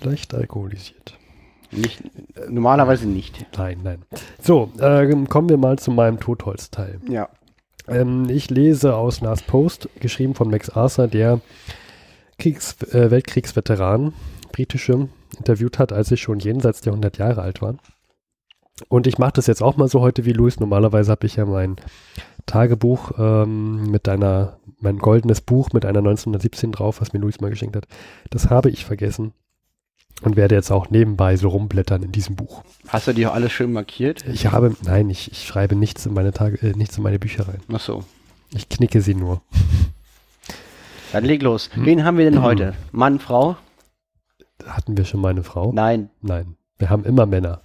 Leicht alkoholisiert.
Nicht, normalerweise nicht.
Nein, nein. So, äh, kommen wir mal zu meinem Totholzteil.
Ja.
Ähm, ich lese aus Last Post, geschrieben von Max Arthur, der Kriegs-, äh, Weltkriegsveteran, britische, interviewt hat, als ich schon jenseits der 100 Jahre alt war. Und ich mache das jetzt auch mal so heute wie Louis. Normalerweise habe ich ja mein Tagebuch ähm, mit deiner, mein goldenes Buch mit einer 1917 drauf, was mir Luis mal geschenkt hat. Das habe ich vergessen und werde jetzt auch nebenbei so rumblättern in diesem Buch.
Hast du die auch alles schön markiert?
Ich habe, nein, ich, ich schreibe nichts in meine Tage, äh, nichts in meine Bücher rein.
Ach so.
Ich knicke sie nur. [laughs]
Dann leg los. Hm. Wen haben wir denn [clears throat] heute? Mann, Frau?
Hatten wir schon mal eine Frau?
Nein.
Nein. Wir haben immer Männer.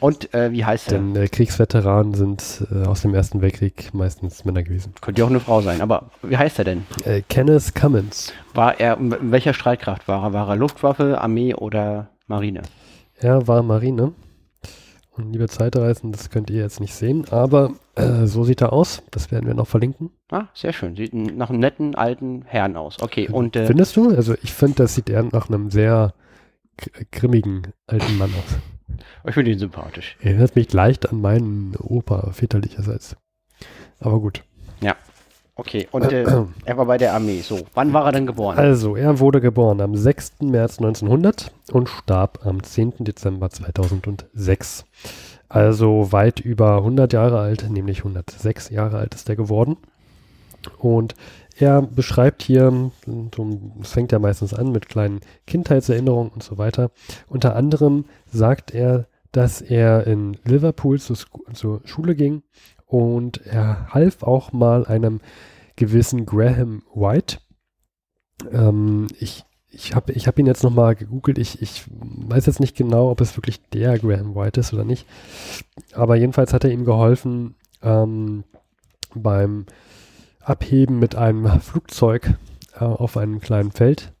Und äh, wie heißt
er? Denn äh, Kriegsveteranen sind äh, aus dem Ersten Weltkrieg meistens Männer gewesen.
Könnte ja auch eine Frau sein, aber wie heißt er denn?
Äh, Kenneth Cummins.
War er, in welcher Streitkraft war er? War er Luftwaffe, Armee oder Marine?
Er war Marine. Und liebe Zeitreisen, das könnt ihr jetzt nicht sehen, aber äh, so sieht er aus. Das werden wir noch verlinken.
Ah, sehr schön. Sieht nach einem netten alten Herrn aus. Okay, und.
Äh, Findest du? Also, ich finde, das sieht eher nach einem sehr grimmigen alten Mann aus.
Ich finde ihn sympathisch.
Erinnert mich leicht an meinen Opa väterlicherseits. Aber gut.
Ja. Okay, und äh, [clears throat] er war bei der Armee. So, wann war er denn geboren?
Also, er wurde geboren am 6. März 1900 und starb am 10. Dezember 2006. Also weit über 100 Jahre alt, nämlich 106 Jahre alt ist er geworden. Und er beschreibt hier, es fängt ja meistens an mit kleinen Kindheitserinnerungen und so weiter. Unter anderem sagt er, dass er in Liverpool zur, zur Schule ging und er half auch mal einem gewissen Graham White. Ähm, ich ich habe ich hab ihn jetzt nochmal gegoogelt. Ich, ich weiß jetzt nicht genau, ob es wirklich der Graham White ist oder nicht. Aber jedenfalls hat er ihm geholfen ähm, beim Abheben mit einem [laughs] Flugzeug äh, auf einem kleinen Feld.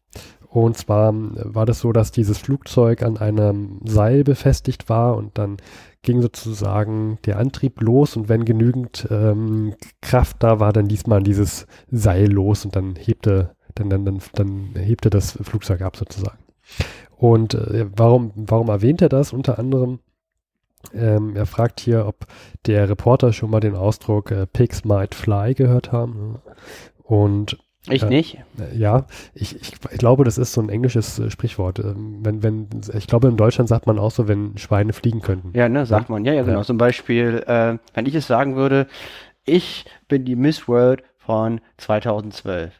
Und zwar war das so, dass dieses Flugzeug an einem Seil befestigt war und dann ging sozusagen der Antrieb los und wenn genügend ähm, Kraft da war, dann ließ man dieses Seil los und dann hebte, dann, dann, dann, dann hebte das Flugzeug ab sozusagen. Und äh, warum, warum erwähnt er das? Unter anderem, ähm, er fragt hier, ob der Reporter schon mal den Ausdruck äh, Pigs might fly gehört haben. Und
ich äh, nicht.
Äh, ja, ich, ich, ich, glaube, das ist so ein englisches äh, Sprichwort. Ähm, wenn, wenn, ich glaube, in Deutschland sagt man auch so, wenn Schweine fliegen könnten.
Ja, ne, sagt ja? man. Ja, ja, genau. Ja. Zum Beispiel, äh, wenn ich es sagen würde, ich bin die Miss World von 2012.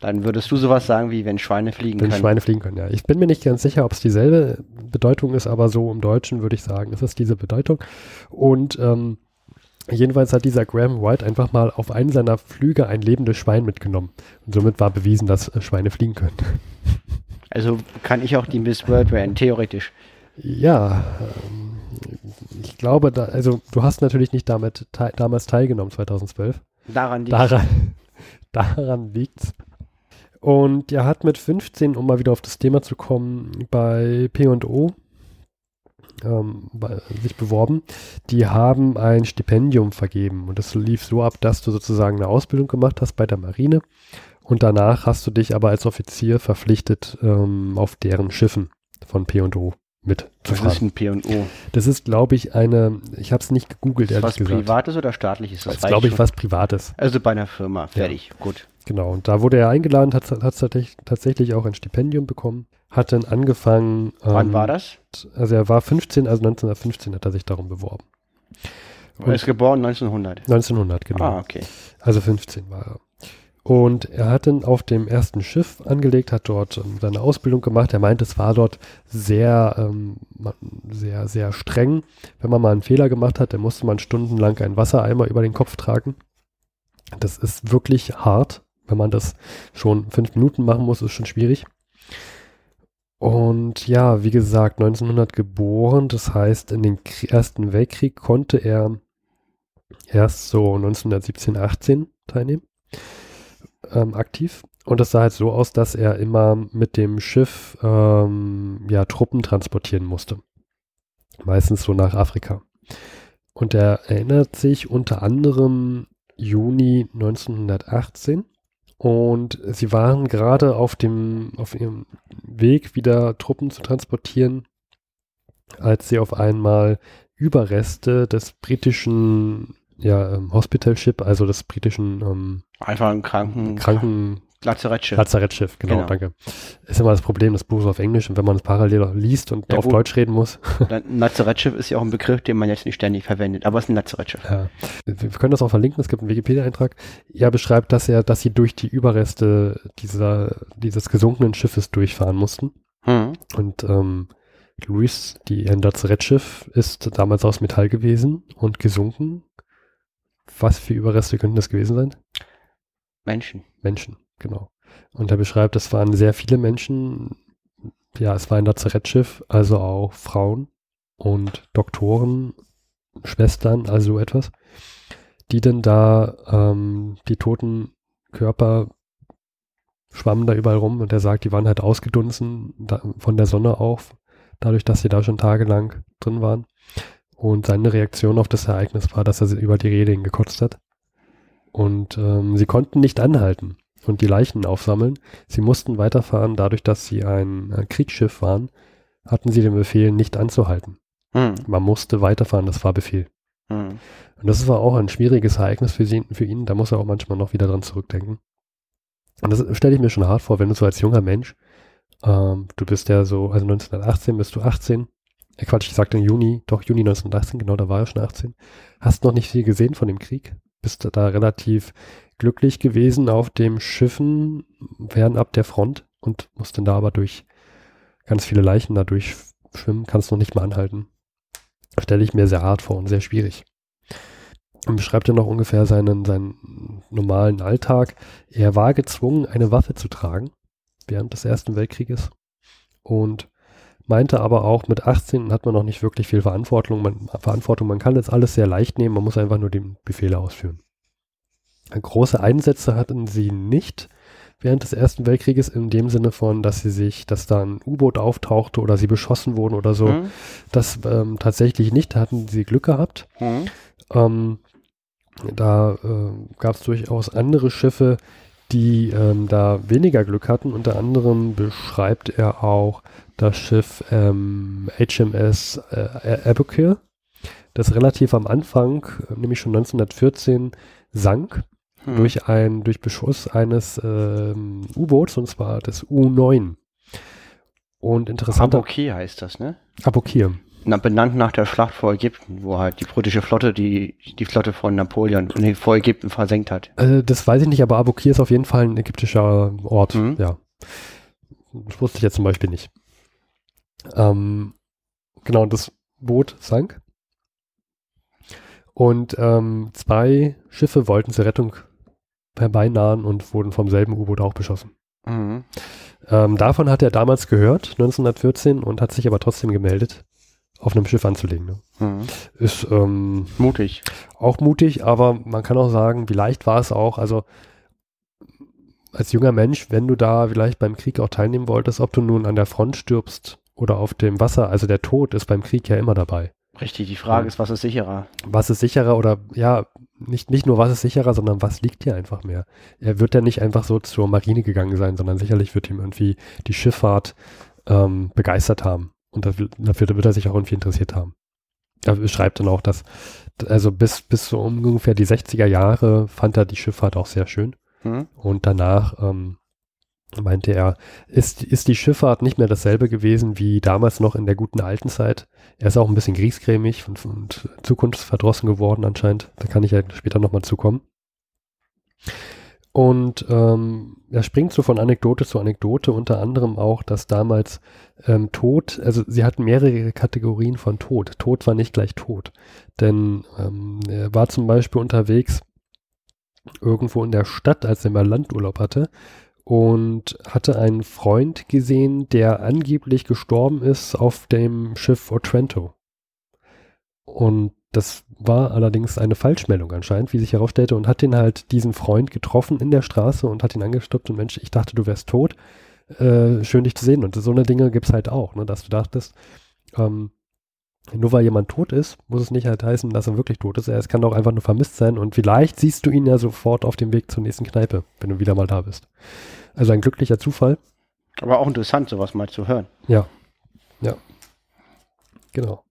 Dann würdest du sowas sagen wie, wenn Schweine fliegen
wenn können. Wenn Schweine fliegen können, ja. Ich bin mir nicht ganz sicher, ob es dieselbe Bedeutung ist, aber so im Deutschen würde ich sagen, es ist diese Bedeutung. Und ähm, jedenfalls hat dieser Graham White einfach mal auf einen seiner Flüge ein lebendes Schwein mitgenommen. Und somit war bewiesen, dass äh, Schweine fliegen können. [laughs]
Also kann ich auch die Miss World werden, theoretisch.
Ja, ähm, ich glaube, da, also du hast natürlich nicht damit te damals teilgenommen, 2012.
Daran
liegt Daran, daran liegt's. [laughs] Und er hat mit 15, um mal wieder auf das Thema zu kommen, bei P&O ähm, sich beworben. Die haben ein Stipendium vergeben und das lief so ab, dass du sozusagen eine Ausbildung gemacht hast bei der Marine und danach hast du dich aber als Offizier verpflichtet, ähm, auf deren Schiffen von P&O mit.
Was ist ein P&O?
Das ist, glaube ich, eine, ich habe es nicht gegoogelt,
ehrlich was gesagt. Was Privates oder Staatliches?
Das ist, glaube ich, was Privates.
Also bei einer Firma, fertig, ja. gut.
Genau, und da wurde er eingeladen, hat, hat tatsächlich auch ein Stipendium bekommen, hat dann angefangen.
Wann ähm, war das?
Also er war 15, also 1915 hat er sich darum beworben.
Und er ist geboren 1900.
1900, genau.
Ah, okay.
Also 15 war er. Und er hat dann auf dem ersten Schiff angelegt, hat dort ähm, seine Ausbildung gemacht. Er meint, es war dort sehr, ähm, sehr, sehr streng. Wenn man mal einen Fehler gemacht hat, dann musste man stundenlang einen Wassereimer über den Kopf tragen. Das ist wirklich hart wenn man das schon fünf Minuten machen muss, ist schon schwierig. Und ja, wie gesagt, 1900 geboren, das heißt, in den Ersten Weltkrieg konnte er erst so 1917, 18 teilnehmen, ähm, aktiv. Und das sah halt so aus, dass er immer mit dem Schiff ähm, ja, Truppen transportieren musste. Meistens so nach Afrika. Und er erinnert sich unter anderem Juni 1918 und sie waren gerade auf dem, auf ihrem Weg, wieder Truppen zu transportieren, als sie auf einmal Überreste des britischen ja, ähm, Hospital Ship, also des britischen ähm,
einfach ein Kranken
Kranken
Lazarettschiff.
Lazarettschiff, genau,
Genau.
danke. Ist immer das Problem, das Buch ist auf Englisch und wenn man es parallel liest und
Ja,
auf. Deutsch reden muss,
Ein Lazarettschiff ist ja auch ein Begriff, den man jetzt nicht ständig verwendet, aber es ist ein Lazarettschiff.
Ja. Wir können das auch verlinken, es gibt einen Wikipedia-Eintrag. Er beschreibt, dass er, dass sie durch die Überreste dieser, dieses gesunkenen Schiffes durchfahren mussten.
Hm.
Und ähm, Luis, die ein Lazarettschiff, ist damals aus Metall gewesen und gesunken. Was für Überreste könnten das gewesen sein?
Menschen.
Menschen, genau. Und er beschreibt, es waren sehr viele Menschen. Ja, es war ein Lazarettschiff, also auch Frauen und Doktoren, Schwestern, also so etwas, die dann da ähm, die toten Körper schwammen da überall rum und er sagt, die waren halt ausgedunsen da, von der Sonne auf, dadurch, dass sie da schon tagelang drin waren. Und seine Reaktion auf das Ereignis war, dass er sie über die Reling gekotzt hat. Und ähm, sie konnten nicht anhalten und die Leichen aufsammeln. Sie mussten weiterfahren, dadurch, dass sie ein, ein Kriegsschiff waren, hatten sie den Befehl, nicht anzuhalten.
Hm.
Man musste weiterfahren, das war Befehl.
Hm.
Und das war auch ein schwieriges Ereignis für, sie, für ihn. Da muss er auch manchmal noch wieder dran zurückdenken. Und das stelle ich mir schon hart vor, wenn du so als junger Mensch, ähm, du bist ja so, also 1918 bist du 18. Äh, Quatsch, ich sagte im Juni, doch Juni 1918, genau, da war er schon 18. Hast noch nicht viel gesehen von dem Krieg. Bist da relativ glücklich gewesen auf dem Schiffen fernab der Front und musst dann da aber durch ganz viele Leichen da durchschwimmen, kannst noch nicht mal anhalten. Stelle ich mir sehr hart vor und sehr schwierig. Und beschreibt er noch ungefähr seinen, seinen normalen Alltag. Er war gezwungen, eine Waffe zu tragen während des Ersten Weltkrieges und meinte aber auch, mit 18 hat man noch nicht wirklich viel Verantwortung. Man, Verantwortung. man kann jetzt alles sehr leicht nehmen, man muss einfach nur die Befehle ausführen. Große Einsätze hatten sie nicht während des Ersten Weltkrieges in dem Sinne von, dass sie sich, dass da ein U-Boot auftauchte oder sie beschossen wurden oder so.
Hm.
Das ähm, tatsächlich nicht, da hatten sie Glück gehabt.
Hm.
Ähm, da äh, gab es durchaus andere Schiffe, die ähm, da weniger Glück hatten. Unter anderem beschreibt er auch das Schiff HMS äh, Aboukir, das relativ am Anfang, nämlich schon 1914, sank
Hm.
durch ein durch Beschuss eines ähm, U-Boots und zwar des U9. Und interessant
Abokir heißt das, ne?
Abukir.
Na, benannt nach der Schlacht vor Ägypten, wo halt die britische Flotte die, die Flotte von Napoleon nee, vor Ägypten versenkt hat.
Äh, das weiß ich nicht, aber Abukir ist auf jeden Fall ein ägyptischer Ort.
Mhm.
Ja. Das wusste ich jetzt zum Beispiel nicht. Ähm, genau, das Boot sank. Und ähm, zwei Schiffe wollten zur Rettung herbeinahen und wurden vom selben U-Boot auch beschossen.
Mhm.
Ähm, davon hat er damals gehört, 1914, und hat sich aber trotzdem gemeldet, auf einem Schiff anzulegen. Ne?
Mhm.
Ist ähm,
Mutig.
auch mutig, aber man kann auch sagen, wie leicht war es auch. Also als junger Mensch, wenn du da vielleicht beim Krieg auch teilnehmen wolltest, ob du nun an der Front stirbst oder auf dem Wasser, also der Tod ist beim Krieg ja immer dabei.
Richtig, die Frage
Mhm.
ist, was ist sicherer?
Was ist sicherer oder ja, nicht, nicht nur was ist sicherer, sondern was liegt dir einfach mehr. Er wird ja nicht einfach so zur Marine gegangen sein, sondern sicherlich wird ihm irgendwie die Schifffahrt ähm, begeistert haben. Und dafür, dafür wird er sich auch irgendwie interessiert haben. Er beschreibt dann auch, dass, also bis, bis so ungefähr die 60er Jahre fand er die Schifffahrt auch sehr schön.
Hm?
Und danach ähm, meinte er, ist, ist die Schifffahrt nicht mehr dasselbe gewesen wie damals noch in der guten alten Zeit. Er ist auch ein bisschen griesgrämig und, und zukunftsverdrossen geworden anscheinend. Da kann ich ja später nochmal zukommen. Und ähm, er springt so von Anekdote zu Anekdote, unter anderem auch, dass damals ähm, Tod, also sie hatten mehrere Kategorien von Tod. Tod war nicht gleich Tod. Denn ähm, er war zum Beispiel unterwegs irgendwo in der Stadt, als er mal Landurlaub hatte und hatte einen Freund gesehen, der angeblich gestorben ist auf dem Schiff Otranto. Und das war allerdings eine Falschmeldung anscheinend, wie sich herausstellte, und hat den halt diesen Freund getroffen in der Straße und hat ihn angestoppt und Mensch, ich dachte, du wärst tot. Äh, schön dich zu sehen. Und so eine Dinge gibt's halt auch, ne, dass du dachtest, ähm, nur weil jemand tot ist, muss es nicht halt heißen, dass er wirklich tot ist. Es kann auch einfach nur vermisst sein und vielleicht siehst du ihn ja sofort auf dem Weg zur nächsten Kneipe, wenn du wieder mal da bist. Also ein glücklicher Zufall.
Aber auch interessant, sowas mal zu hören.
Ja. Ja. Genau.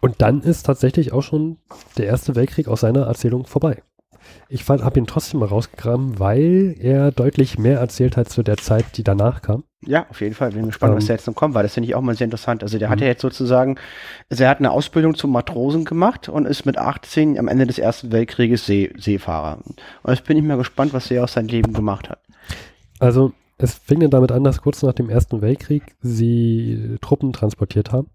Und dann ist tatsächlich auch schon der Erste Weltkrieg aus seiner Erzählung vorbei. Ich habe ihn trotzdem mal rausgegraben, weil er deutlich mehr erzählt hat zu der Zeit, die danach kam.
Ja, auf jeden Fall. Bin gespannt, um, was ähm. da jetzt noch kommt, weil das finde ich auch mal sehr interessant. Also der hat mhm. ja jetzt sozusagen, also er hat eine Ausbildung zum Matrosen gemacht und ist mit 18 am Ende des Ersten Weltkrieges See, Seefahrer. Und jetzt bin ich mal gespannt, was er aus seinem Leben gemacht hat.
Also es fing dann damit an, dass kurz nach dem Ersten Weltkrieg sie Truppen transportiert haben.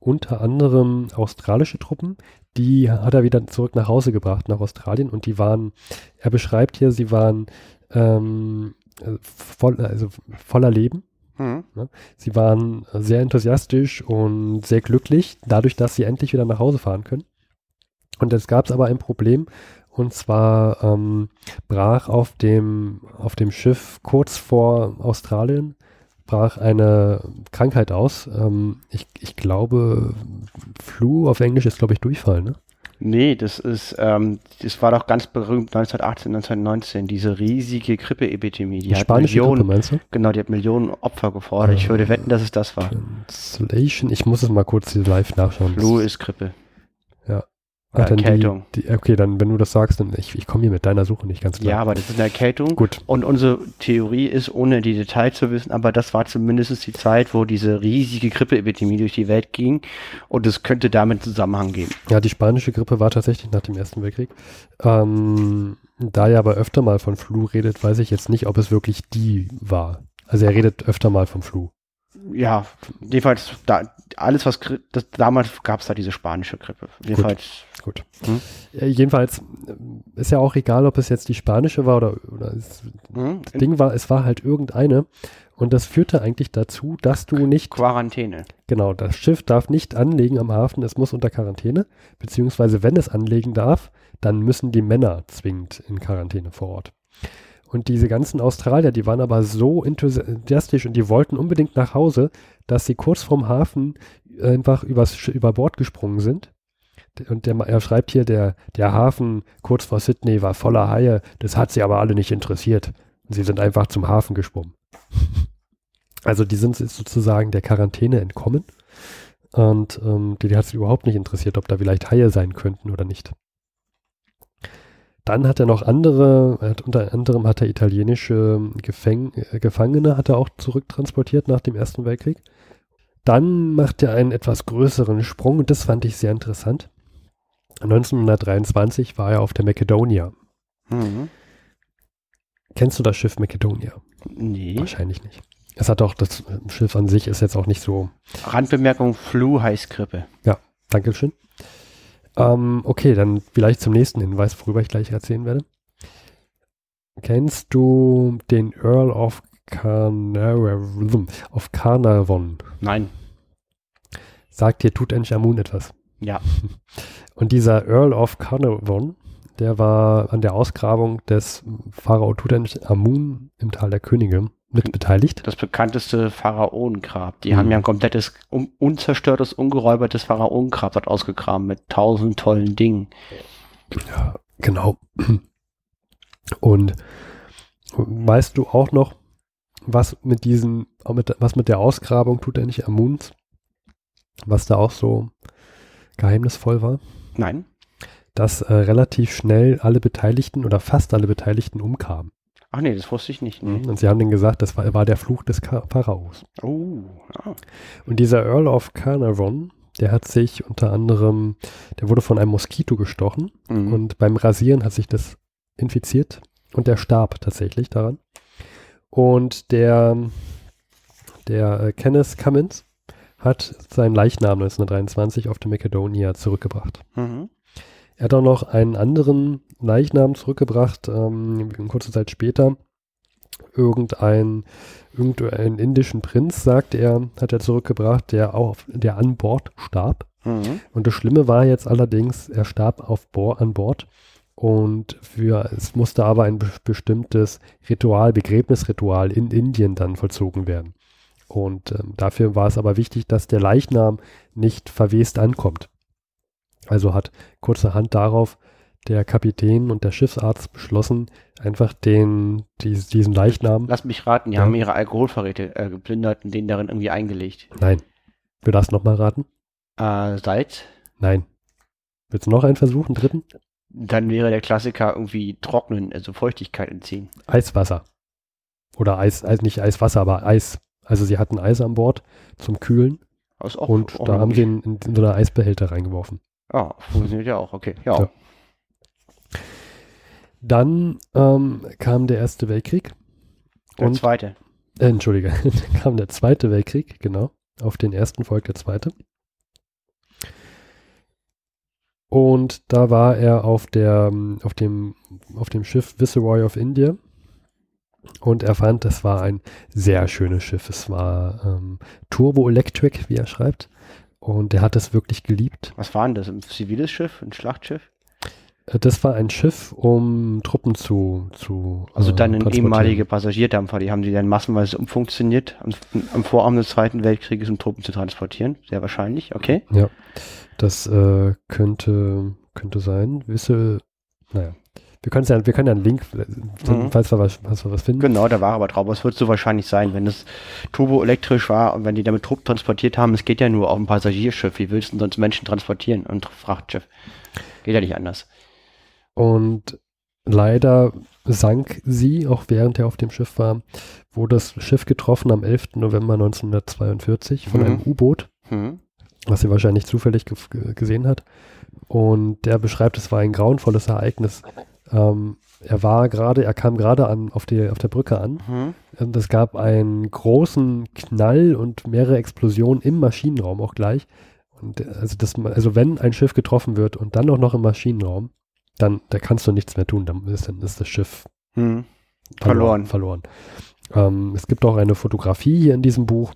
Unter anderem australische Truppen. Die hat er wieder zurück nach Hause gebracht, nach Australien. Und die waren, er beschreibt hier, sie waren ähm, voll, also voller Leben. Mhm. Sie waren sehr enthusiastisch und sehr glücklich, dadurch, dass sie endlich wieder nach Hause fahren können. Und es gab aber ein Problem, und zwar ähm, brach auf dem, auf dem Schiff kurz vor Australien brach eine Krankheit aus. Ähm, ich, ich glaube, Flu auf Englisch ist, glaube ich, Durchfall, ne?
Nee, das ist, ähm, das war doch ganz berühmt 1918, 1919, diese riesige Grippeepidemie.
Die, die spanische Millionen, Grippe, meinst du?
Genau, die hat Millionen Opfer gefordert. Äh, ich würde wetten, dass es das war.
Translation, ich muss es mal kurz live nachschauen.
Flu ist Grippe.
Ah, Erkältung. Die, die, okay, dann, wenn du das sagst, dann ich, ich komme hier mit deiner Suche nicht ganz klar.
Ja, aber das ist eine Erkältung.
Gut.
Und unsere Theorie ist, ohne die Details zu wissen, aber das war zumindest die Zeit, wo diese riesige Grippeepidemie durch die Welt ging. Und es könnte damit Zusammenhang geben.
Ja, die spanische Grippe war tatsächlich nach dem Ersten Weltkrieg. Ähm, da er aber öfter mal von Flu redet, weiß ich jetzt nicht, ob es wirklich die war. Also er redet öfter mal vom Flu
ja, jedenfalls da, alles, was das, damals gab es da diese spanische Grippe.
Jedenfalls. Gut. gut. Hm? Ja, jedenfalls äh, ist ja auch egal, ob es jetzt die spanische war oder, oder es, hm? das Ding war, es war halt irgendeine. Und das führte eigentlich dazu, dass du nicht.
Quarantäne.
Genau, das Schiff darf nicht anlegen am Hafen, es muss unter Quarantäne. Beziehungsweise, wenn es anlegen darf, dann müssen die Männer zwingend in Quarantäne vor Ort. Und diese ganzen Australier, die waren aber so enthusiastisch und die wollten unbedingt nach Hause, dass sie kurz vorm Hafen einfach übers, über Bord gesprungen sind. Und der, er schreibt hier, der, der Hafen kurz vor Sydney war voller Haie, das hat sie aber alle nicht interessiert. Und sie sind einfach zum Hafen geschwommen. Also die sind sozusagen der Quarantäne entkommen. Und ähm, die, die hat es überhaupt nicht interessiert, ob da vielleicht Haie sein könnten oder nicht. Dann hat er noch andere, hat unter anderem hat er italienische Gefäng äh, Gefangene hat er auch zurücktransportiert nach dem Ersten Weltkrieg. Dann macht er einen etwas größeren Sprung und das fand ich sehr interessant. 1923 war er auf der Macedonia. Mhm. Kennst du das Schiff Macedonia?
Nee.
Wahrscheinlich nicht. Es hat auch, das Schiff an sich ist jetzt auch nicht so.
Randbemerkung, Flu, Heißgrippe.
Ja, danke schön. Ähm, okay, dann vielleicht zum nächsten Hinweis, worüber ich gleich erzählen werde. Kennst du den Earl of Carnarvon? Of Carnarvon?
Nein.
Sagt dir Tutanchamun etwas?
Ja. [laughs]
Und dieser Earl of Carnarvon, der war an der Ausgrabung des Pharao Tutanchamun im Tal der Könige mit beteiligt.
Das bekannteste Pharaonengrab. Die mhm. haben ja ein komplettes, un unzerstörtes, ungeräubertes Pharaonengrab dort ausgegraben mit tausend tollen Dingen.
Ja, genau. Und weißt du auch noch, was mit diesen, mit, was mit der Ausgrabung tut er nicht Amuns? Was da auch so geheimnisvoll war?
Nein.
Dass äh, relativ schnell alle Beteiligten oder fast alle Beteiligten umkamen.
Ach nee, das wusste ich nicht. Nee.
Und sie haben dann gesagt, das war, war der Fluch des Pharaos.
Oh. Ja.
Und dieser Earl of Carnarvon, der hat sich unter anderem, der wurde von einem Moskito gestochen mhm. und beim Rasieren hat sich das infiziert und der starb tatsächlich daran. Und der, der äh, Kenneth Cummins hat seinen Leichnam 1923 auf der Macedonia zurückgebracht. Mhm. Er hat auch noch einen anderen Leichnam zurückgebracht, ähm, kurze Zeit später. Irgendein, irgendein indischen Prinz, sagt er, hat er zurückgebracht, der auch, der an Bord starb. Mhm. Und das Schlimme war jetzt allerdings, er starb auf Bo an Bord. Und für, es musste aber ein bestimmtes Ritual, Begräbnisritual in Indien dann vollzogen werden. Und ähm, dafür war es aber wichtig, dass der Leichnam nicht verwest ankommt. Also hat kurzerhand darauf der Kapitän und der Schiffsarzt beschlossen, einfach den, die, diesen Leichnam.
Lass mich raten, die ja. haben ihre Alkoholvorräte äh, geplündert und den darin irgendwie eingelegt.
Nein. Will das nochmal raten?
Äh, Salz?
Nein. Willst du noch einen versuchen, dritten?
Dann wäre der Klassiker irgendwie trocknen, also Feuchtigkeit entziehen.
Eiswasser. Oder Eis, Eis nicht Eiswasser, aber Eis. Also sie hatten Eis an Bord zum Kühlen. Und da haben sie ihn in, in so eine Eisbehälter reingeworfen.
Ah, funktioniert ja auch, okay. Ja.
Ja. Dann ähm, kam der Erste Weltkrieg.
Der
Und,
zweite.
äh, Entschuldige, [laughs] dann kam der Zweite Weltkrieg, genau. Auf den ersten folgt der Zweite. Und da war er auf der, ähm, auf dem, auf dem Schiff Viceroy of India. Und er fand, das war ein sehr schönes Schiff. Es war ähm, Turbo Electric, wie er schreibt. Und er hat es wirklich geliebt.
Was war denn das? Ein ziviles Schiff? Ein Schlachtschiff?
Äh, Das war ein Schiff, um Truppen zu, zu
Also
äh,
dann
transportieren.
ehemaliger Passagierdampfer, die haben die dann massenweise umfunktioniert am, am Vorabend des Zweiten Weltkrieges, um Truppen zu transportieren. Sehr wahrscheinlich, okay.
Ja, das äh, könnte, könnte sein. Wisse, naja. Wir können ja, wir können ja einen Link,
Mhm.
falls, wir was, falls wir was finden.
Genau, da war aber drauf. Es wird so wahrscheinlich sein, wenn es turboelektrisch war und wenn die damit Truppen transportiert haben, es geht ja nur auf ein Passagierschiff. Wie willst du denn sonst Menschen transportieren? Und Frachtschiff. Geht ja nicht anders.
Und leider sank sie, auch während er auf dem Schiff war, wurde das Schiff getroffen am 11. November 1942 von
Mhm.
einem U-Boot,
Hm.
was sie wahrscheinlich zufällig ge ge- gesehen hat. Und der beschreibt, es war ein grauenvolles Ereignis. Ähm, er war gerade, er kam gerade an auf, die, auf der Brücke an
Hm.
Und es gab einen großen Knall und mehrere Explosionen im Maschinenraum auch gleich. Und äh, also, das, also wenn ein Schiff getroffen wird und dann auch noch im Maschinenraum, dann da kannst du nichts mehr tun. Dann ist, dann ist das Schiff
Hm.
verloren. verloren. Ähm, es gibt auch eine Fotografie hier in diesem Buch.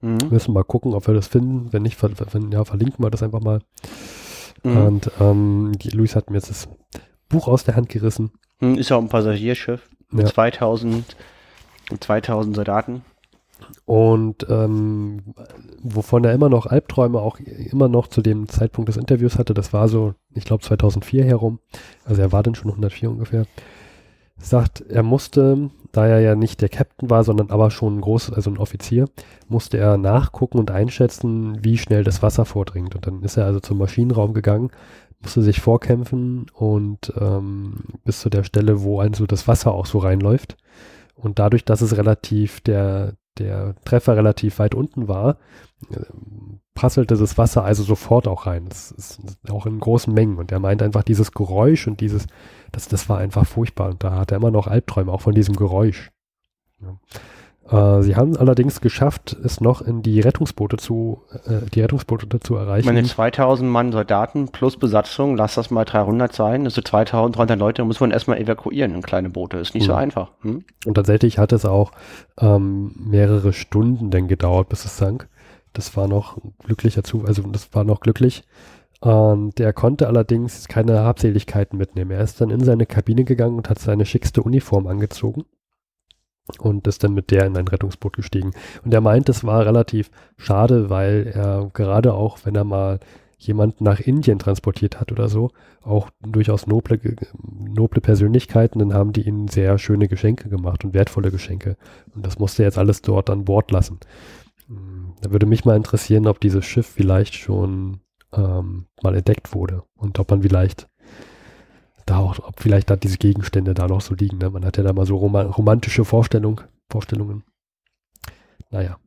Hm.
Wir müssen mal gucken, ob wir das finden. Wenn nicht, ver wenn, ja, verlinken wir das einfach mal.
Hm.
Und ähm, Luis hat mir jetzt das Buch aus der Hand gerissen.
Hm. Ist ja auch ein Passagierschiff mit
Ja.
2000, mit 2000 Soldaten.
Und ähm, wovon er immer noch Albträume auch immer noch zu dem Zeitpunkt des Interviews hatte, das war so, ich glaube 2004 herum, also er war dann schon 104 ungefähr, sagt, er musste, da er ja nicht der Captain war, sondern aber schon ein großes, also ein Offizier, musste er nachgucken und einschätzen, wie schnell das Wasser vordringt. Und dann ist er also zum Maschinenraum gegangen, musste sich vorkämpfen und ähm, bis zu der Stelle, wo also das Wasser auch so reinläuft. Und dadurch, dass es relativ der, der Treffer relativ weit unten war, äh, prasselte das Wasser also sofort auch rein. Das ist auch in großen Mengen. Und er meint einfach dieses Geräusch und dieses, das, das war einfach furchtbar. Und da hat er immer noch Albträume, auch von diesem Geräusch. Ja. Äh, sie haben allerdings geschafft, es noch in die Rettungsboote zu, äh, die Rettungsboote zu
Ich
erreichen.
meine, 2000 Mann Soldaten plus Besatzung, lass das mal 300 sein, also 2300 Leute, muss man erstmal evakuieren in kleine Boote. Ist nicht so
Mhm.
einfach. Hm?
Und tatsächlich hat es auch ähm, mehrere Stunden denn gedauert, bis es sank. Das war noch glücklicher Zufall, also das war noch glücklich. Und der konnte allerdings keine Habseligkeiten mitnehmen. Er ist dann in seine Kabine gegangen und hat seine schickste Uniform angezogen und ist dann mit der in ein Rettungsboot gestiegen. Und er meint, es war relativ schade, weil er gerade auch, wenn er mal jemanden nach Indien transportiert hat oder so, auch durchaus noble, noble Persönlichkeiten, dann haben die ihnen sehr schöne Geschenke gemacht und wertvolle Geschenke. Und das musste er jetzt alles dort an Bord lassen. Hm, Da würde mich mal interessieren, ob dieses Schiff vielleicht schon ähm, mal entdeckt wurde und ob man vielleicht da auch, ob vielleicht da diese Gegenstände da noch so liegen. Ne? Man hat ja da mal so roma romantische Vorstellung, Vorstellungen. Naja.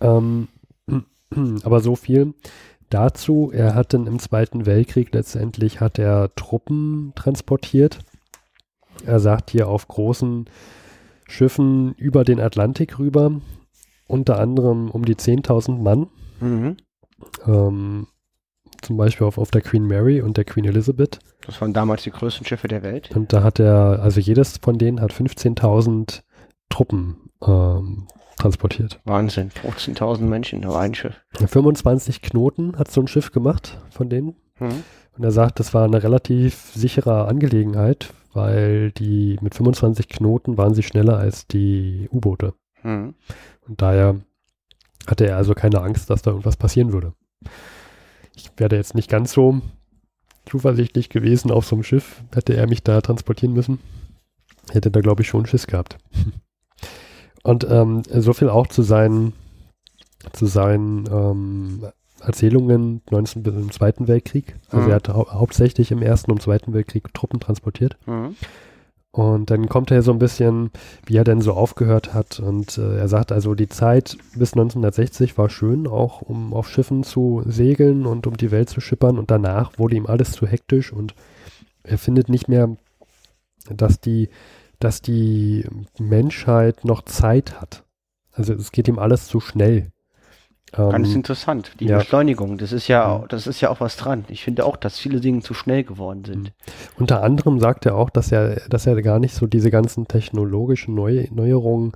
Ähm, [clears throat] aber so viel dazu. Er hat dann im Zweiten Weltkrieg letztendlich hat er Truppen transportiert. Er sagt hier auf großen Schiffen über den Atlantik rüber, unter anderem um die 10.000 Mann.
Mhm.
Ähm, zum Beispiel auf, auf der Queen Mary und der Queen Elizabeth.
Das waren damals die größten Schiffe der Welt.
Und da hat er, also jedes von denen hat 15.000 Truppen ähm, transportiert.
Wahnsinn. 15.000 Menschen, nur ein Schiff.
25 Knoten hat so ein Schiff gemacht von denen.
Mhm.
Und er sagt, das war eine relativ sichere Angelegenheit, weil die mit 25 Knoten waren sie schneller als die U-Boote.
Mhm.
Und daher hatte er also keine Angst, dass da irgendwas passieren würde. Ich wäre jetzt nicht ganz so zuversichtlich gewesen auf so einem Schiff, hätte er mich da transportieren müssen. Hätte da, glaube ich, schon Schiss gehabt. [laughs] Und ähm, so viel auch zu seinen, zu seinen ähm, Erzählungen 19 bis im Zweiten Weltkrieg. Also
Mhm.
er hat hau hauptsächlich im Ersten und Zweiten Weltkrieg Truppen transportiert.
Mhm.
Und dann kommt er so ein bisschen, wie er denn so aufgehört hat. Und äh, er sagt also, die Zeit bis 1960 war schön, auch um auf Schiffen zu segeln und um die Welt zu schippern. Und danach wurde ihm alles zu hektisch und er findet nicht mehr, dass die, dass die Menschheit noch Zeit hat. Also es geht ihm alles zu schnell.
Ganz
Ähm,
interessant. Die
ja.
Beschleunigung, das ist ja,
Mhm.
das ist ja auch was dran. Ich finde auch, dass viele Dinge zu schnell geworden sind.
Unter anderem sagt er auch, dass er, dass er gar nicht so diese ganzen technologischen Neu Neuerungen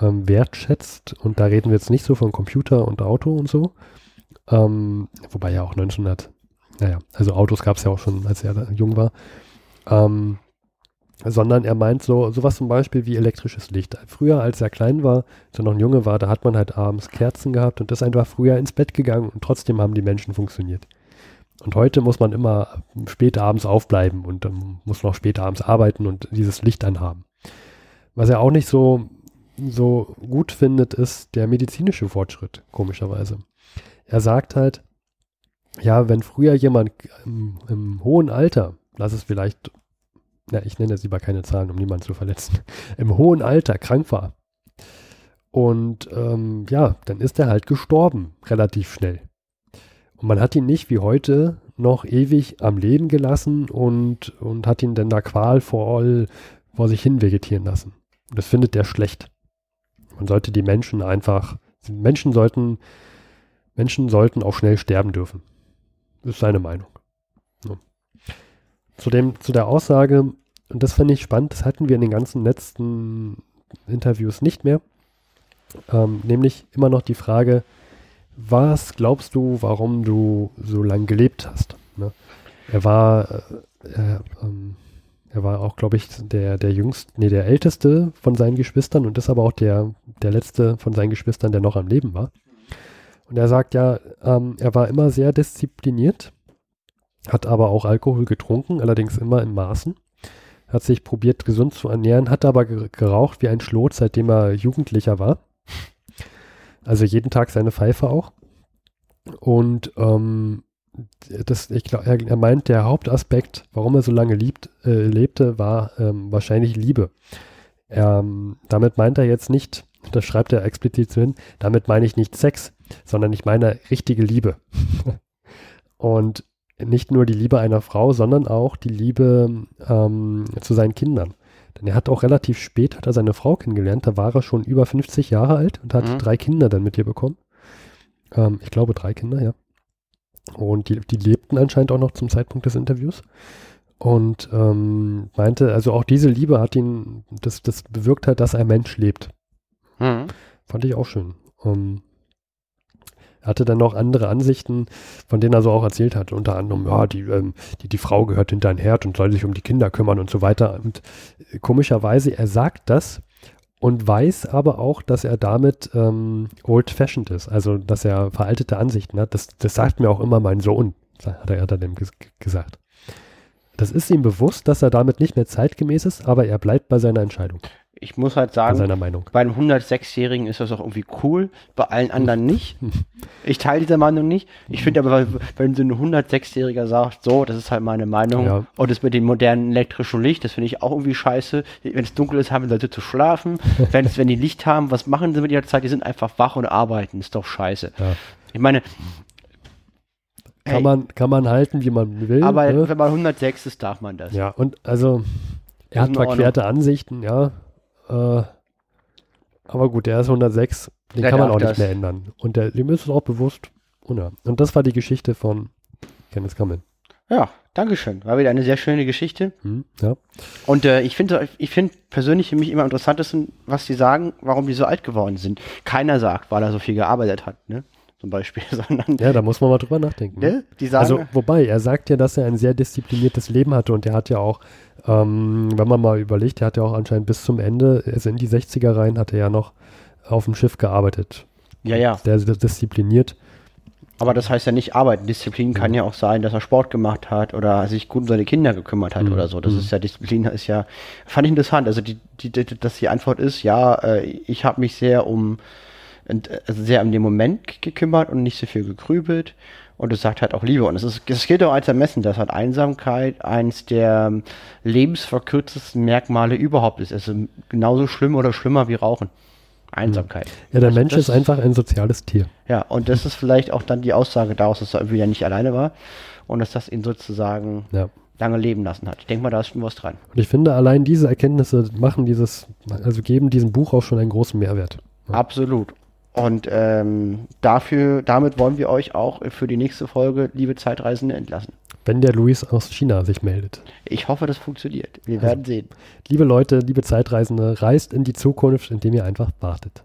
ähm, wertschätzt. Und da reden wir jetzt nicht so von Computer und Auto und so. Ähm, wobei ja auch 1900, naja, also Autos gab es ja auch schon, als er da jung war. Ähm, sondern er meint so sowas zum Beispiel wie elektrisches Licht. Früher, als er klein war, als er noch ein Junge war, da hat man halt abends Kerzen gehabt und ist einfach früher ins Bett gegangen und trotzdem haben die Menschen funktioniert. Und heute muss man immer spät abends aufbleiben und ähm, muss noch spät abends arbeiten und dieses Licht anhaben. Was er auch nicht so, so gut findet, ist der medizinische Fortschritt, komischerweise. Er sagt halt, ja, wenn früher jemand im, im hohen Alter, lass es vielleicht, na, ich nenne jetzt lieber keine Zahlen, um niemanden zu verletzen, [laughs] im hohen Alter krank war. Und ähm, ja, dann ist er halt gestorben, relativ schnell. Und man hat ihn nicht wie heute noch ewig am Leben gelassen und, und hat ihn dann da qualvoll vor sich hin vegetieren lassen. Und das findet er schlecht. Man sollte die Menschen einfach, Menschen sollten, Menschen sollten auch schnell sterben dürfen. Das ist seine Meinung. Zu, dem, zu der Aussage, und das fand ich spannend, das hatten wir in den ganzen letzten Interviews nicht mehr, ähm, nämlich immer noch die Frage, was glaubst du, warum du so lange gelebt hast? Ne? Er war, äh, er, ähm, er war auch, glaube ich, der, der jüngste, nee, der älteste von seinen Geschwistern und ist aber auch der, der letzte von seinen Geschwistern, der noch am Leben war. Und er sagt ja, ähm, er war immer sehr diszipliniert, hat aber auch Alkohol getrunken, allerdings immer in Maßen. Hat sich probiert, gesund zu ernähren, hat aber ge- geraucht wie ein Schlot, seitdem er Jugendlicher war. Also jeden Tag seine Pfeife auch. Und ähm, das, ich glaube, er, er meint, der Hauptaspekt, warum er so lange liebt, äh, lebte, war ähm, wahrscheinlich Liebe. Ähm, damit meint er jetzt nicht, das schreibt er explizit so hin, damit meine ich nicht Sex, sondern ich meine richtige Liebe. [laughs] Und nicht nur die Liebe einer Frau, sondern auch die Liebe ähm, zu seinen Kindern. Denn er hat auch relativ spät hat er seine Frau kennengelernt, da war er schon über 50 Jahre alt und hat
Mhm.
drei Kinder dann mit ihr bekommen. Ähm, ich glaube drei Kinder, ja. Und die, die lebten anscheinend auch noch zum Zeitpunkt des Interviews. Und ähm, meinte, also auch diese Liebe hat ihn, das, das bewirkt hat, dass ein Mensch lebt.
Mhm.
Fand ich auch schön. Ähm, er hatte dann noch andere Ansichten, von denen er so auch erzählt hat. Unter anderem, ja, die, ähm, die, die Frau gehört hinter ein Herd und soll sich um die Kinder kümmern und so weiter. Und äh, komischerweise, er sagt das und weiß aber auch, dass er damit ähm, old-fashioned ist. Also, dass er veraltete Ansichten hat. Das, das sagt mir auch immer mein Sohn, hat er, dem ges gesagt. Das ist ihm bewusst, dass er damit nicht mehr zeitgemäß ist, aber er bleibt bei seiner Entscheidung,
Ich muss halt sagen,
seiner Meinung.
bei einem 106-Jährigen ist das auch irgendwie cool, bei allen anderen nicht. [laughs] Ich teile diese Meinung nicht. Ich finde aber, wenn so ein 106-Jähriger sagt, so, das ist halt meine Meinung,
Ja.
und das mit dem modernen elektrischen Licht, das finde ich auch irgendwie scheiße. Wenn es dunkel ist, haben Leute zu schlafen. [laughs] wenn, die Licht haben, was machen sie mit ihrer Zeit? Die sind einfach wach und arbeiten. Ist doch scheiße.
Ja.
Ich meine,
Kann,
Hey.
man, kann man halten, wie man will.
aber
ne?
wenn man 106 ist, darf man das.
Ja, und also, er hat verklärte Ansichten, ja. Äh, aber gut, der ist 106, den
Der
kann man auch nicht
das.
mehr ändern. Und der, dem ist es auch bewusst. Und, ja. und das war die Geschichte von Kenneth Kamen.
Ja, Dankeschön. War wieder eine sehr schöne Geschichte.
Hm, ja.
Und äh, ich finde ich finde persönlich für mich immer interessantesten, was die sagen, warum die so alt geworden sind. Keiner sagt, weil er so viel gearbeitet hat, ne? Zum Beispiel, [laughs] sondern
ja, da muss man mal drüber nachdenken. ne?
ne? die sagen,
Also, wobei, er sagt ja, dass er ein sehr diszipliniertes Leben hatte und er hat ja auch, ähm, wenn man mal überlegt, er hat ja auch anscheinend bis zum Ende, also in die 60er rein, hat er ja noch auf dem Schiff gearbeitet.
ja, ja,
Sehr, sehr diszipliniert.
aber das heißt ja nicht arbeiten. Disziplin kann ja auch sein, dass er Sport gemacht hat oder sich gut um seine Kinder gekümmert hat
Mhm.
oder so. Das
Mhm.
ist ja, Disziplin ist ja, fand ich interessant. Also, die, die, die, dass die Antwort ist, ja, äh, ich habe mich sehr um sehr um den Moment gekümmert und nicht so viel gegrübelt. Und es sagt halt auch Liebe. Und es, ist, es gilt auch als ermessen, dass halt Einsamkeit eins der lebensverkürztesten Merkmale überhaupt ist. Es ist genauso schlimm oder schlimmer wie Rauchen. Einsamkeit.
Ja, der also Mensch ist einfach ein soziales Tier.
Ja, und das ist vielleicht auch dann die Aussage daraus, dass er irgendwie ja nicht alleine war und dass das ihn sozusagen ja. lange leben lassen hat. Ich denke mal, da ist schon was dran.
Und ich finde, allein diese Erkenntnisse machen dieses, also geben diesem Buch auch schon einen großen Mehrwert.
Ja. Absolut. Und ähm, dafür, damit wollen wir euch auch für die nächste Folge, liebe Zeitreisende, entlassen.
Wenn der Luis aus China sich meldet.
Ich hoffe, das funktioniert. Wir also, werden [laughs] sehen.
Liebe Leute, liebe Zeitreisende, reist in die Zukunft, indem ihr einfach wartet.